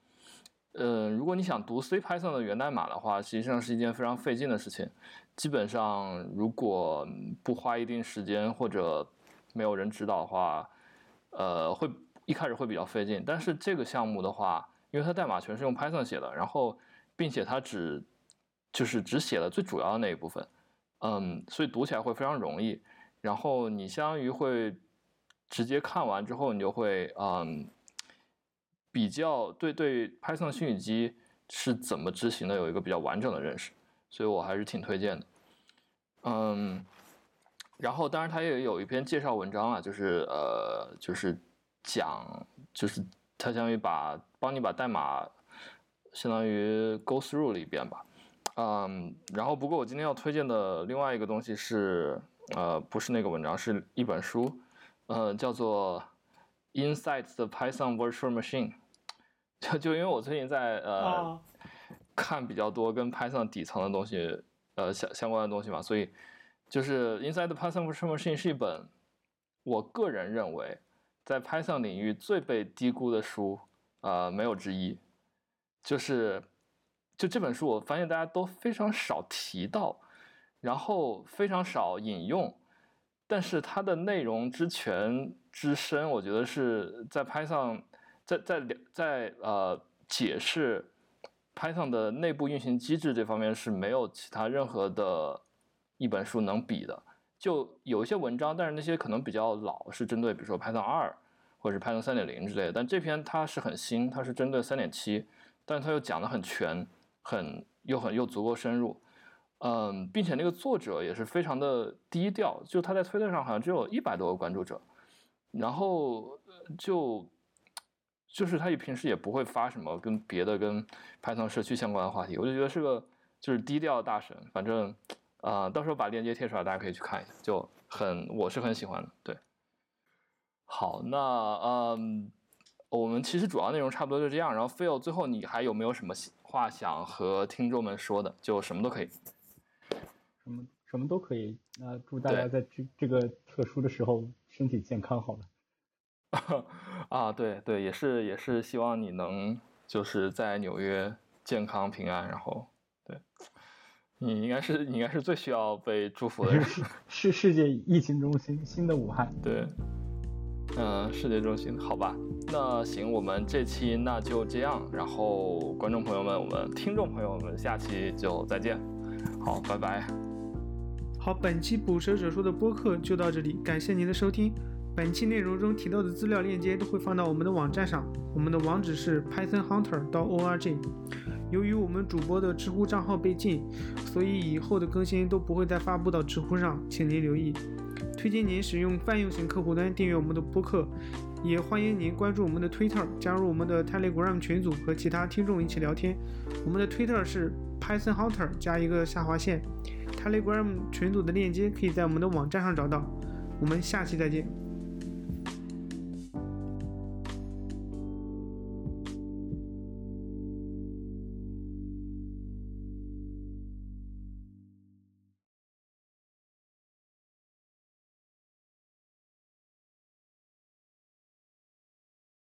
呃，如果你想读 C Python 的源代码的话，实际上是一件非常费劲的事情。基本上，如果不花一定时间或者没有人指导的话，呃，会一开始会比较费劲。但是这个项目的话，因为它代码全是用 Python 写的，然后并且它只就是只写了最主要的那一部分，嗯，所以读起来会非常容易。然后你相当于会直接看完之后，你就会嗯。比较对对 Python 虚拟机是怎么执行的有一个比较完整的认识，所以我还是挺推荐的。嗯，然后当然它也有一篇介绍文章啊，就是呃就是讲就是它相当于把帮你把代码相当于 go through 了一遍吧。嗯，然后不过我今天要推荐的另外一个东西是呃不是那个文章，是一本书，呃叫做 Inside the Python Virtual Machine。就就因为我最近在呃、啊看比较多跟 Python 底层的东西，呃相相关的东西嘛，所以就是 Inside the Python Virtual Machine 是一本我个人认为在 Python 领域最被低估的书，呃没有之一。就是就这本书，我发现大家都非常少提到，然后非常少引用，但是它的内容之全之深，我觉得是在 Python 在在在呃解释 Python 的内部运行机制这方面是没有其他任何的一本书能比的。就有一些文章，但是那些可能比较老，是针对比如说 Python 二或者是 Python 三点零之类的。但这篇它是很新，它是针对三点七，但是它又讲的很全，很又很又足够深入。嗯，并且那个作者也是非常的低调，就他在推特上好像只有一百多个关注者，然后就就是他也平时也不会发什么跟别的跟 Python 社区相关的话题，我就觉得是个就是低调大神。反正啊、呃到时候把链接贴出来，大家可以去看一下，就很我是很喜欢的。对，好，那嗯，我们其实主要内容差不多就这样。然后 Phil，最后你还有没有什么话想和听众们说的？就什么都可以。什么什么都可以。那祝大家在这这个特殊的时候身体健康，好了。啊，对对，也是也是希望你能就是在纽约健康平安，然后对，你应该是你应该是最需要被祝福的人，是是世界疫情中心，新的武汉。对，嗯、世界中心，好吧，那行，我们这期那就这样，然后观众朋友们，我们听众朋友们，下期就再见，好，拜拜。好，本期捕蛇者说的播客就到这里，感谢您的收听。本期内容中提到的资料链接都会放到我们的网站上，我们的网址是 pythonhunter.org。由于我们主播的知乎账号被禁，所以以后的更新都不会再发布到知乎上，请您留意。推荐您使用泛用型客户端订阅我们的播客，也欢迎您关注我们的 Twitter，加入我们的 Telegram 群组和其他听众一起聊天。我们的 Twitter 是 pythonhunter 加一个下划线。Telegram 群组的链接可以在我们的网站上找到。我们下期再见。